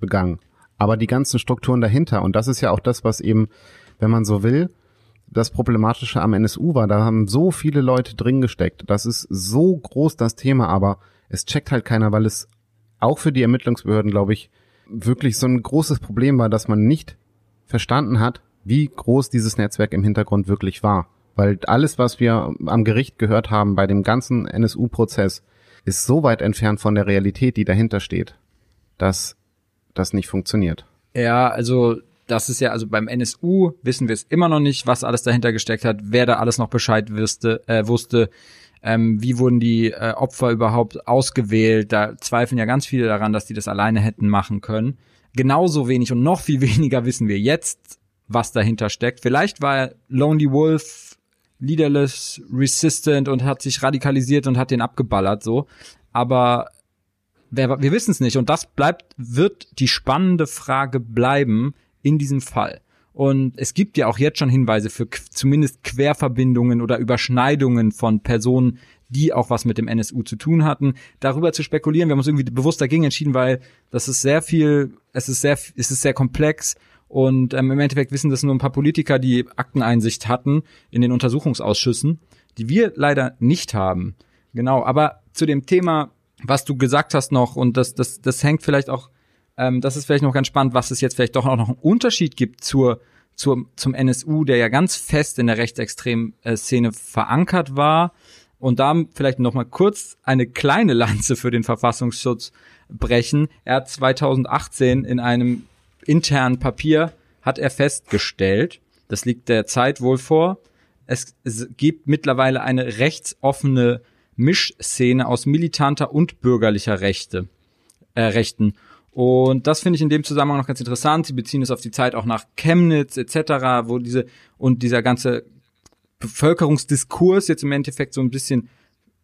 begangen. Aber die ganzen Strukturen dahinter, und das ist ja auch das, was eben, wenn man so will, das Problematische am NSU war, da haben so viele Leute drin gesteckt. Das ist so groß das Thema, aber es checkt halt keiner, weil es auch für die Ermittlungsbehörden, glaube ich, wirklich so ein großes Problem war, dass man nicht verstanden hat, wie groß dieses Netzwerk im Hintergrund wirklich war. Weil alles, was wir am Gericht gehört haben bei dem ganzen NSU-Prozess, ist so weit entfernt von der Realität, die dahinter steht, dass das nicht funktioniert. Ja, also das ist ja, also beim NSU wissen wir es immer noch nicht, was alles dahinter gesteckt hat, wer da alles noch Bescheid wusste, äh, wusste ähm, wie wurden die äh, Opfer überhaupt ausgewählt. Da zweifeln ja ganz viele daran, dass die das alleine hätten machen können. Genauso wenig und noch viel weniger wissen wir jetzt, was dahinter steckt. Vielleicht war Lonely Wolf leaderless, resistant und hat sich radikalisiert und hat den abgeballert so. Aber wer, wir wissen es nicht und das bleibt, wird die spannende Frage bleiben in diesem Fall. Und es gibt ja auch jetzt schon Hinweise für zumindest Querverbindungen oder Überschneidungen von Personen, die auch was mit dem NSU zu tun hatten. Darüber zu spekulieren, wir haben uns irgendwie bewusst dagegen entschieden, weil das ist sehr viel, es ist sehr, es ist sehr komplex und ähm, im Endeffekt wissen das nur ein paar Politiker, die Akteneinsicht hatten in den Untersuchungsausschüssen, die wir leider nicht haben. Genau, aber zu dem Thema, was du gesagt hast noch, und das, das, das hängt vielleicht auch ähm, das ist vielleicht noch ganz spannend, was es jetzt vielleicht doch auch noch einen Unterschied gibt zur, zur, zum NSU, der ja ganz fest in der rechtsextremen äh, Szene verankert war. Und da vielleicht noch mal kurz eine kleine Lanze für den Verfassungsschutz brechen. Er hat 2018 in einem internen Papier hat er festgestellt, das liegt der Zeit wohl vor, es, es gibt mittlerweile eine rechtsoffene Mischszene aus militanter und bürgerlicher Rechte, äh, Rechten. Und das finde ich in dem Zusammenhang noch ganz interessant. Sie beziehen es auf die Zeit auch nach Chemnitz etc., wo diese und dieser ganze Bevölkerungsdiskurs jetzt im Endeffekt so ein bisschen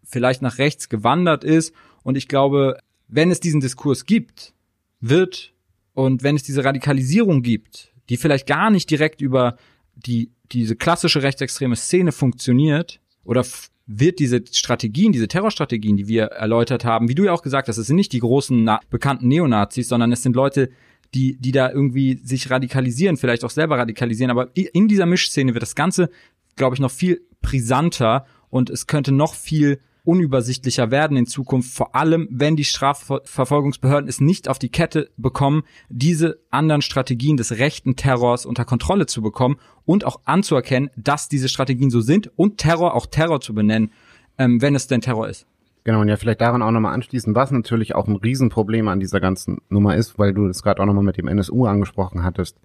vielleicht nach rechts gewandert ist. Und ich glaube, wenn es diesen Diskurs gibt, wird und wenn es diese Radikalisierung gibt, die vielleicht gar nicht direkt über die diese klassische rechtsextreme Szene funktioniert oder wird diese Strategien, diese Terrorstrategien, die wir erläutert haben, wie du ja auch gesagt hast, es sind nicht die großen bekannten Neonazis, sondern es sind Leute, die, die da irgendwie sich radikalisieren, vielleicht auch selber radikalisieren. Aber in dieser Mischszene wird das Ganze, glaube ich, noch viel brisanter und es könnte noch viel unübersichtlicher werden in Zukunft, vor allem wenn die Strafverfolgungsbehörden es nicht auf die Kette bekommen, diese anderen Strategien des rechten Terrors unter Kontrolle zu bekommen und auch anzuerkennen, dass diese Strategien so sind und Terror auch Terror zu benennen, ähm, wenn es denn Terror ist. Genau, und ja, vielleicht daran auch nochmal anschließen, was natürlich auch ein Riesenproblem an dieser ganzen Nummer ist, weil du das gerade auch nochmal mit dem NSU angesprochen hattest.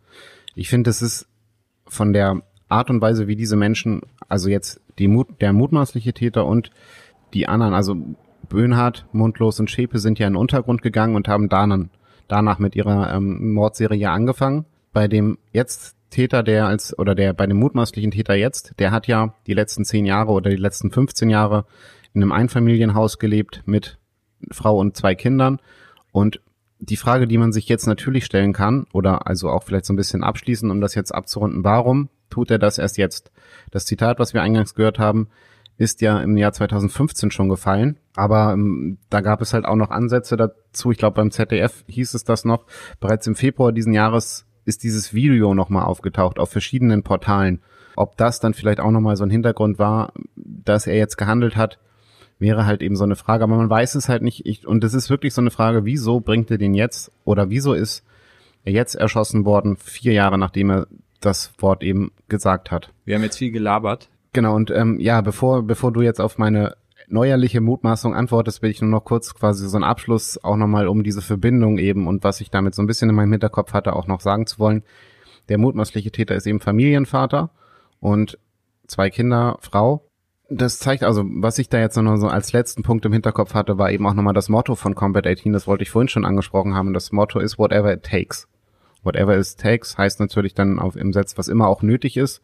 Ich finde, es ist von der Art und Weise, wie diese Menschen, also jetzt die Mut, der mutmaßliche Täter und die anderen, also Böhnhardt, Mundlos und Schäpe sind ja in den Untergrund gegangen und haben dann, danach mit ihrer ähm, Mordserie angefangen. Bei dem jetzt Täter, der als, oder der bei dem mutmaßlichen Täter jetzt, der hat ja die letzten zehn Jahre oder die letzten 15 Jahre in einem Einfamilienhaus gelebt mit Frau und zwei Kindern. Und die Frage, die man sich jetzt natürlich stellen kann, oder also auch vielleicht so ein bisschen abschließen, um das jetzt abzurunden, warum tut er das erst jetzt? Das Zitat, was wir eingangs gehört haben, ist ja im Jahr 2015 schon gefallen. Aber ähm, da gab es halt auch noch Ansätze dazu. Ich glaube, beim ZDF hieß es das noch. Bereits im Februar diesen Jahres ist dieses Video nochmal aufgetaucht auf verschiedenen Portalen. Ob das dann vielleicht auch nochmal so ein Hintergrund war, dass er jetzt gehandelt hat, wäre halt eben so eine Frage. Aber man weiß es halt nicht. Ich, und es ist wirklich so eine Frage, wieso bringt er den jetzt oder wieso ist er jetzt erschossen worden, vier Jahre nachdem er das Wort eben gesagt hat. Wir haben jetzt viel gelabert. Genau, und ähm, ja, bevor, bevor du jetzt auf meine neuerliche Mutmaßung antwortest, will ich nur noch kurz quasi so einen Abschluss auch nochmal um diese Verbindung eben und was ich damit so ein bisschen in meinem Hinterkopf hatte, auch noch sagen zu wollen. Der mutmaßliche Täter ist eben Familienvater und zwei Kinder, Frau. Das zeigt also, was ich da jetzt noch so als letzten Punkt im Hinterkopf hatte, war eben auch nochmal das Motto von Combat 18, das wollte ich vorhin schon angesprochen haben. Das Motto ist whatever it takes. Whatever it takes heißt natürlich dann auf im Satz, was immer auch nötig ist.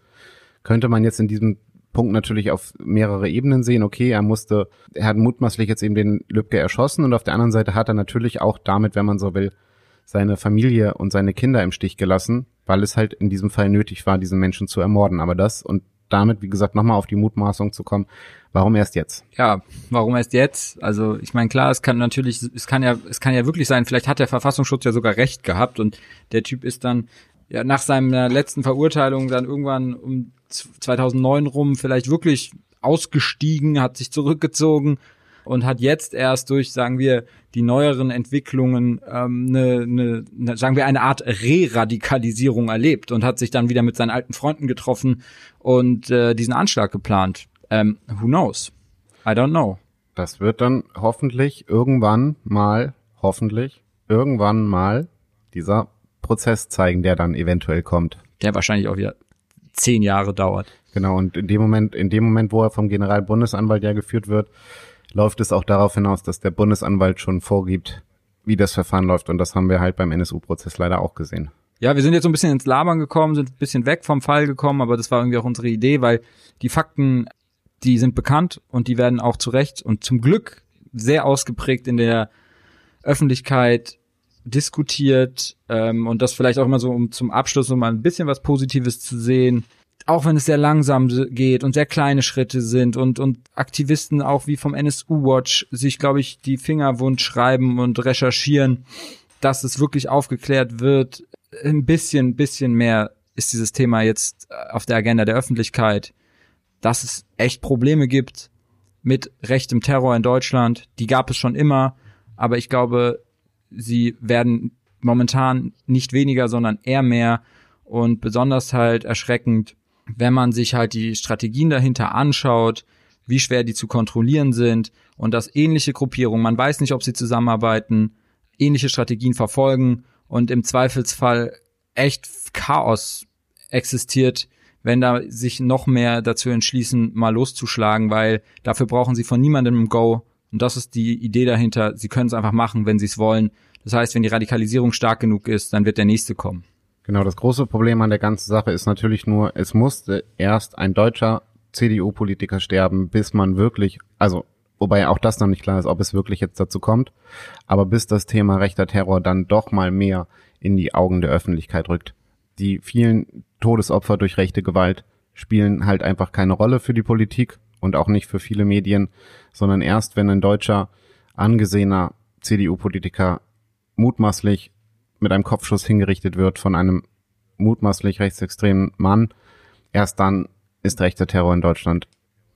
Könnte man jetzt in diesem Punkt natürlich auf mehrere Ebenen sehen. Okay, er musste, er hat mutmaßlich jetzt eben den Lübcke erschossen und auf der anderen Seite hat er natürlich auch damit, wenn man so will, seine Familie und seine Kinder im Stich gelassen, weil es halt in diesem Fall nötig war, diesen Menschen zu ermorden. Aber das und damit, wie gesagt, nochmal auf die Mutmaßung zu kommen, warum erst jetzt? Ja, warum erst jetzt? Also ich meine, klar, es kann natürlich, es kann ja, es kann ja wirklich sein, vielleicht hat der Verfassungsschutz ja sogar recht gehabt und der Typ ist dann ja nach seiner letzten Verurteilung dann irgendwann um 2009 rum vielleicht wirklich ausgestiegen, hat sich zurückgezogen und hat jetzt erst durch, sagen wir, die neueren Entwicklungen ähm, eine, eine, eine, sagen wir, eine Art Re-Radikalisierung erlebt und hat sich dann wieder mit seinen alten Freunden getroffen und äh, diesen Anschlag geplant. Ähm, who knows? I don't know. Das wird dann hoffentlich irgendwann mal, hoffentlich irgendwann mal dieser Prozess zeigen, der dann eventuell kommt. Der wahrscheinlich auch wieder zehn Jahre dauert. Genau, und in dem Moment, in dem Moment, wo er vom Generalbundesanwalt ja geführt wird, läuft es auch darauf hinaus, dass der Bundesanwalt schon vorgibt, wie das Verfahren läuft. Und das haben wir halt beim NSU-Prozess leider auch gesehen. Ja, wir sind jetzt so ein bisschen ins Labern gekommen, sind ein bisschen weg vom Fall gekommen, aber das war irgendwie auch unsere Idee, weil die Fakten, die sind bekannt und die werden auch zu Recht und zum Glück sehr ausgeprägt in der Öffentlichkeit diskutiert ähm, und das vielleicht auch immer so, um zum Abschluss um ein bisschen was Positives zu sehen. Auch wenn es sehr langsam geht und sehr kleine Schritte sind und, und Aktivisten auch wie vom NSU Watch sich, glaube ich, die Finger wund schreiben und recherchieren, dass es wirklich aufgeklärt wird. Ein bisschen, bisschen mehr ist dieses Thema jetzt auf der Agenda der Öffentlichkeit, dass es echt Probleme gibt mit rechtem Terror in Deutschland. Die gab es schon immer, aber ich glaube, sie werden momentan nicht weniger, sondern eher mehr und besonders halt erschreckend, wenn man sich halt die Strategien dahinter anschaut, wie schwer die zu kontrollieren sind und dass ähnliche Gruppierungen, man weiß nicht, ob sie zusammenarbeiten, ähnliche Strategien verfolgen und im Zweifelsfall echt Chaos existiert, wenn da sich noch mehr dazu entschließen, mal loszuschlagen, weil dafür brauchen sie von niemandem ein Go. Und das ist die Idee dahinter. Sie können es einfach machen, wenn sie es wollen. Das heißt, wenn die Radikalisierung stark genug ist, dann wird der nächste kommen. Genau, das große Problem an der ganzen Sache ist natürlich nur, es musste erst ein deutscher CDU-Politiker sterben, bis man wirklich, also wobei auch das noch nicht klar ist, ob es wirklich jetzt dazu kommt, aber bis das Thema rechter Terror dann doch mal mehr in die Augen der Öffentlichkeit rückt. Die vielen Todesopfer durch rechte Gewalt spielen halt einfach keine Rolle für die Politik und auch nicht für viele Medien, sondern erst wenn ein deutscher angesehener CDU-Politiker mutmaßlich mit einem Kopfschuss hingerichtet wird von einem mutmaßlich rechtsextremen Mann, erst dann ist rechter Terror in Deutschland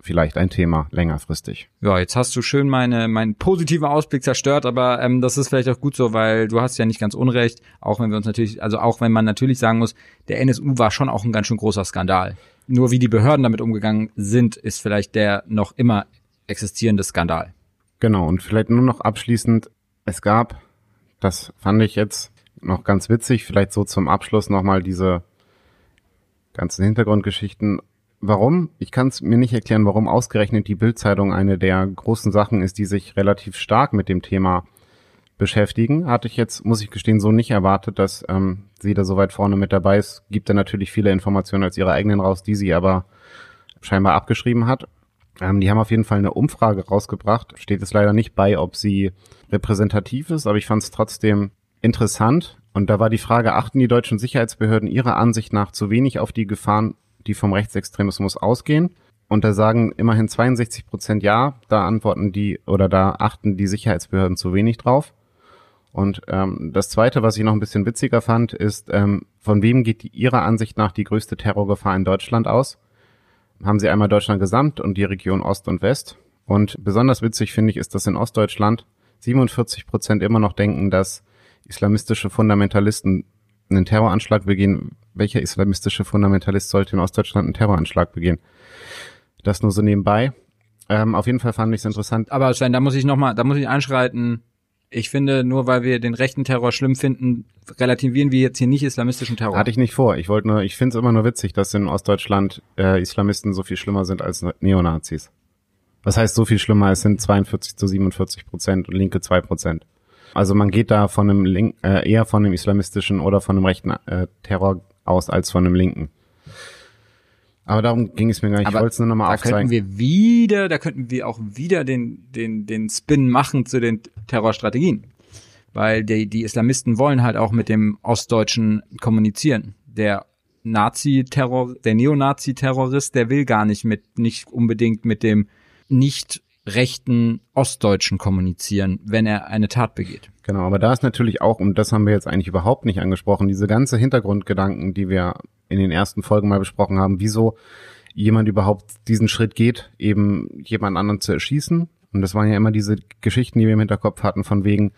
vielleicht ein Thema längerfristig. Ja, jetzt hast du schön meine meinen positiven Ausblick zerstört, aber ähm, das ist vielleicht auch gut so, weil du hast ja nicht ganz unrecht, auch wenn wir uns natürlich, also auch wenn man natürlich sagen muss, der NSU war schon auch ein ganz schön großer Skandal. Nur wie die Behörden damit umgegangen sind, ist vielleicht der noch immer existierende Skandal. Genau, und vielleicht nur noch abschließend, es gab, das fand ich jetzt noch ganz witzig, vielleicht so zum Abschluss nochmal diese ganzen Hintergrundgeschichten. Warum? Ich kann es mir nicht erklären, warum ausgerechnet die Bildzeitung eine der großen Sachen ist, die sich relativ stark mit dem Thema beschäftigen. Hatte ich jetzt, muss ich gestehen, so nicht erwartet, dass ähm, sie da so weit vorne mit dabei ist. Gibt da natürlich viele Informationen als ihre eigenen raus, die sie aber scheinbar abgeschrieben hat. Ähm, die haben auf jeden Fall eine Umfrage rausgebracht. Steht es leider nicht bei, ob sie repräsentativ ist, aber ich fand es trotzdem interessant. Und da war die Frage, achten die deutschen Sicherheitsbehörden ihrer Ansicht nach zu wenig auf die Gefahren, die vom Rechtsextremismus ausgehen? Und da sagen immerhin 62 Prozent ja, da antworten die oder da achten die Sicherheitsbehörden zu wenig drauf. Und ähm, das Zweite, was ich noch ein bisschen witziger fand, ist, ähm, von wem geht die, Ihrer Ansicht nach die größte Terrorgefahr in Deutschland aus? Haben Sie einmal Deutschland gesamt und die Region Ost und West. Und besonders witzig finde ich, ist, dass in Ostdeutschland 47 Prozent immer noch denken, dass islamistische Fundamentalisten einen Terroranschlag begehen. Welcher islamistische Fundamentalist sollte in Ostdeutschland einen Terroranschlag begehen? Das nur so nebenbei. Ähm, auf jeden Fall fand ich es interessant. Aber Sven, da muss ich nochmal, da muss ich einschreiten. Ich finde, nur weil wir den rechten Terror schlimm finden, relativieren wir jetzt hier nicht islamistischen Terror. Hatte ich nicht vor. Ich wollte nur, ich finde es immer nur witzig, dass in Ostdeutschland äh, Islamisten so viel schlimmer sind als Neonazis. Was heißt so viel schlimmer? Es sind 42 zu 47 Prozent und Linke 2 Prozent. Also man geht da von einem Link, äh, eher von einem islamistischen oder von einem rechten äh, Terror aus als von einem linken. Aber darum ging es mir gar nicht. Aber ich wollte es nur nochmal da aufzeigen. könnten wir wieder, da könnten wir auch wieder den, den, den Spin machen zu den Terrorstrategien. Weil die, die Islamisten wollen halt auch mit dem Ostdeutschen kommunizieren. Der Nazi-Terror, der Neonazi-Terrorist, der will gar nicht mit, nicht unbedingt mit dem nicht rechten Ostdeutschen kommunizieren, wenn er eine Tat begeht. Genau, aber da ist natürlich auch, und das haben wir jetzt eigentlich überhaupt nicht angesprochen, diese ganze Hintergrundgedanken, die wir in den ersten Folgen mal besprochen haben, wieso jemand überhaupt diesen Schritt geht, eben jemand anderen zu erschießen. Und das waren ja immer diese Geschichten, die wir im Hinterkopf hatten, von wegen,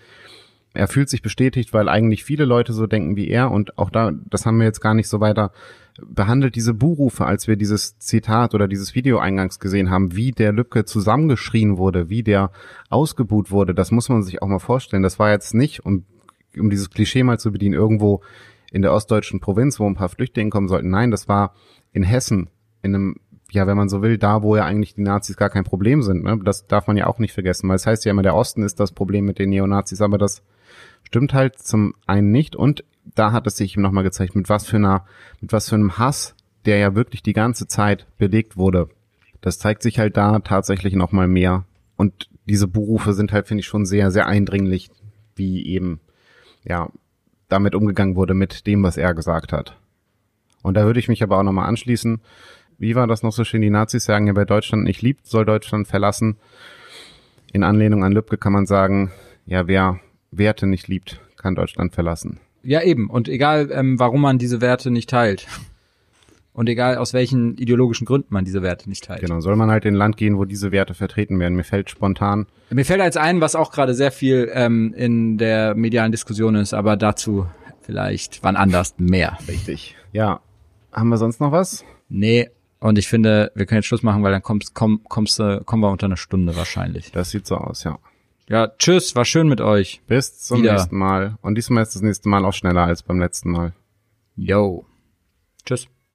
er fühlt sich bestätigt, weil eigentlich viele Leute so denken wie er und auch da, das haben wir jetzt gar nicht so weiter behandelt, diese Buhrufe, als wir dieses Zitat oder dieses Video eingangs gesehen haben, wie der Lübcke zusammengeschrien wurde, wie der ausgebuht wurde, das muss man sich auch mal vorstellen. Das war jetzt nicht, um, um dieses Klischee mal zu bedienen, irgendwo in der ostdeutschen Provinz, wo ein paar Flüchtlinge kommen sollten. Nein, das war in Hessen, in einem ja, wenn man so will, da, wo ja eigentlich die Nazis gar kein Problem sind. Ne? Das darf man ja auch nicht vergessen, weil es heißt ja immer, der Osten ist das Problem mit den Neonazis, aber das stimmt halt zum einen nicht und da hat es sich nochmal gezeigt, mit was für einer, mit was für einem Hass, der ja wirklich die ganze Zeit belegt wurde. Das zeigt sich halt da tatsächlich nochmal mehr. Und diese Berufe sind halt, finde ich, schon sehr, sehr eindringlich, wie eben, ja, damit umgegangen wurde mit dem, was er gesagt hat. Und da würde ich mich aber auch nochmal anschließen. Wie war das noch so schön? Die Nazis sagen ja, wer Deutschland nicht liebt, soll Deutschland verlassen. In Anlehnung an Lübcke kann man sagen, ja, wer Werte nicht liebt, kann Deutschland verlassen. Ja, eben. Und egal, ähm, warum man diese Werte nicht teilt. Und egal aus welchen ideologischen Gründen man diese Werte nicht teilt. Genau, soll man halt in ein Land gehen, wo diese Werte vertreten werden. Mir fällt spontan. Mir fällt als ein, was auch gerade sehr viel ähm, in der medialen Diskussion ist, aber dazu vielleicht wann anders mehr. Richtig. Ja. Haben wir sonst noch was? Nee, und ich finde, wir können jetzt Schluss machen, weil dann kommst, komm, kommst, äh, kommen wir unter eine Stunde wahrscheinlich. Das sieht so aus, ja. Ja, tschüss, war schön mit euch. Bis zum Wieder. nächsten Mal. Und diesmal ist das nächste Mal auch schneller als beim letzten Mal. Yo. Tschüss.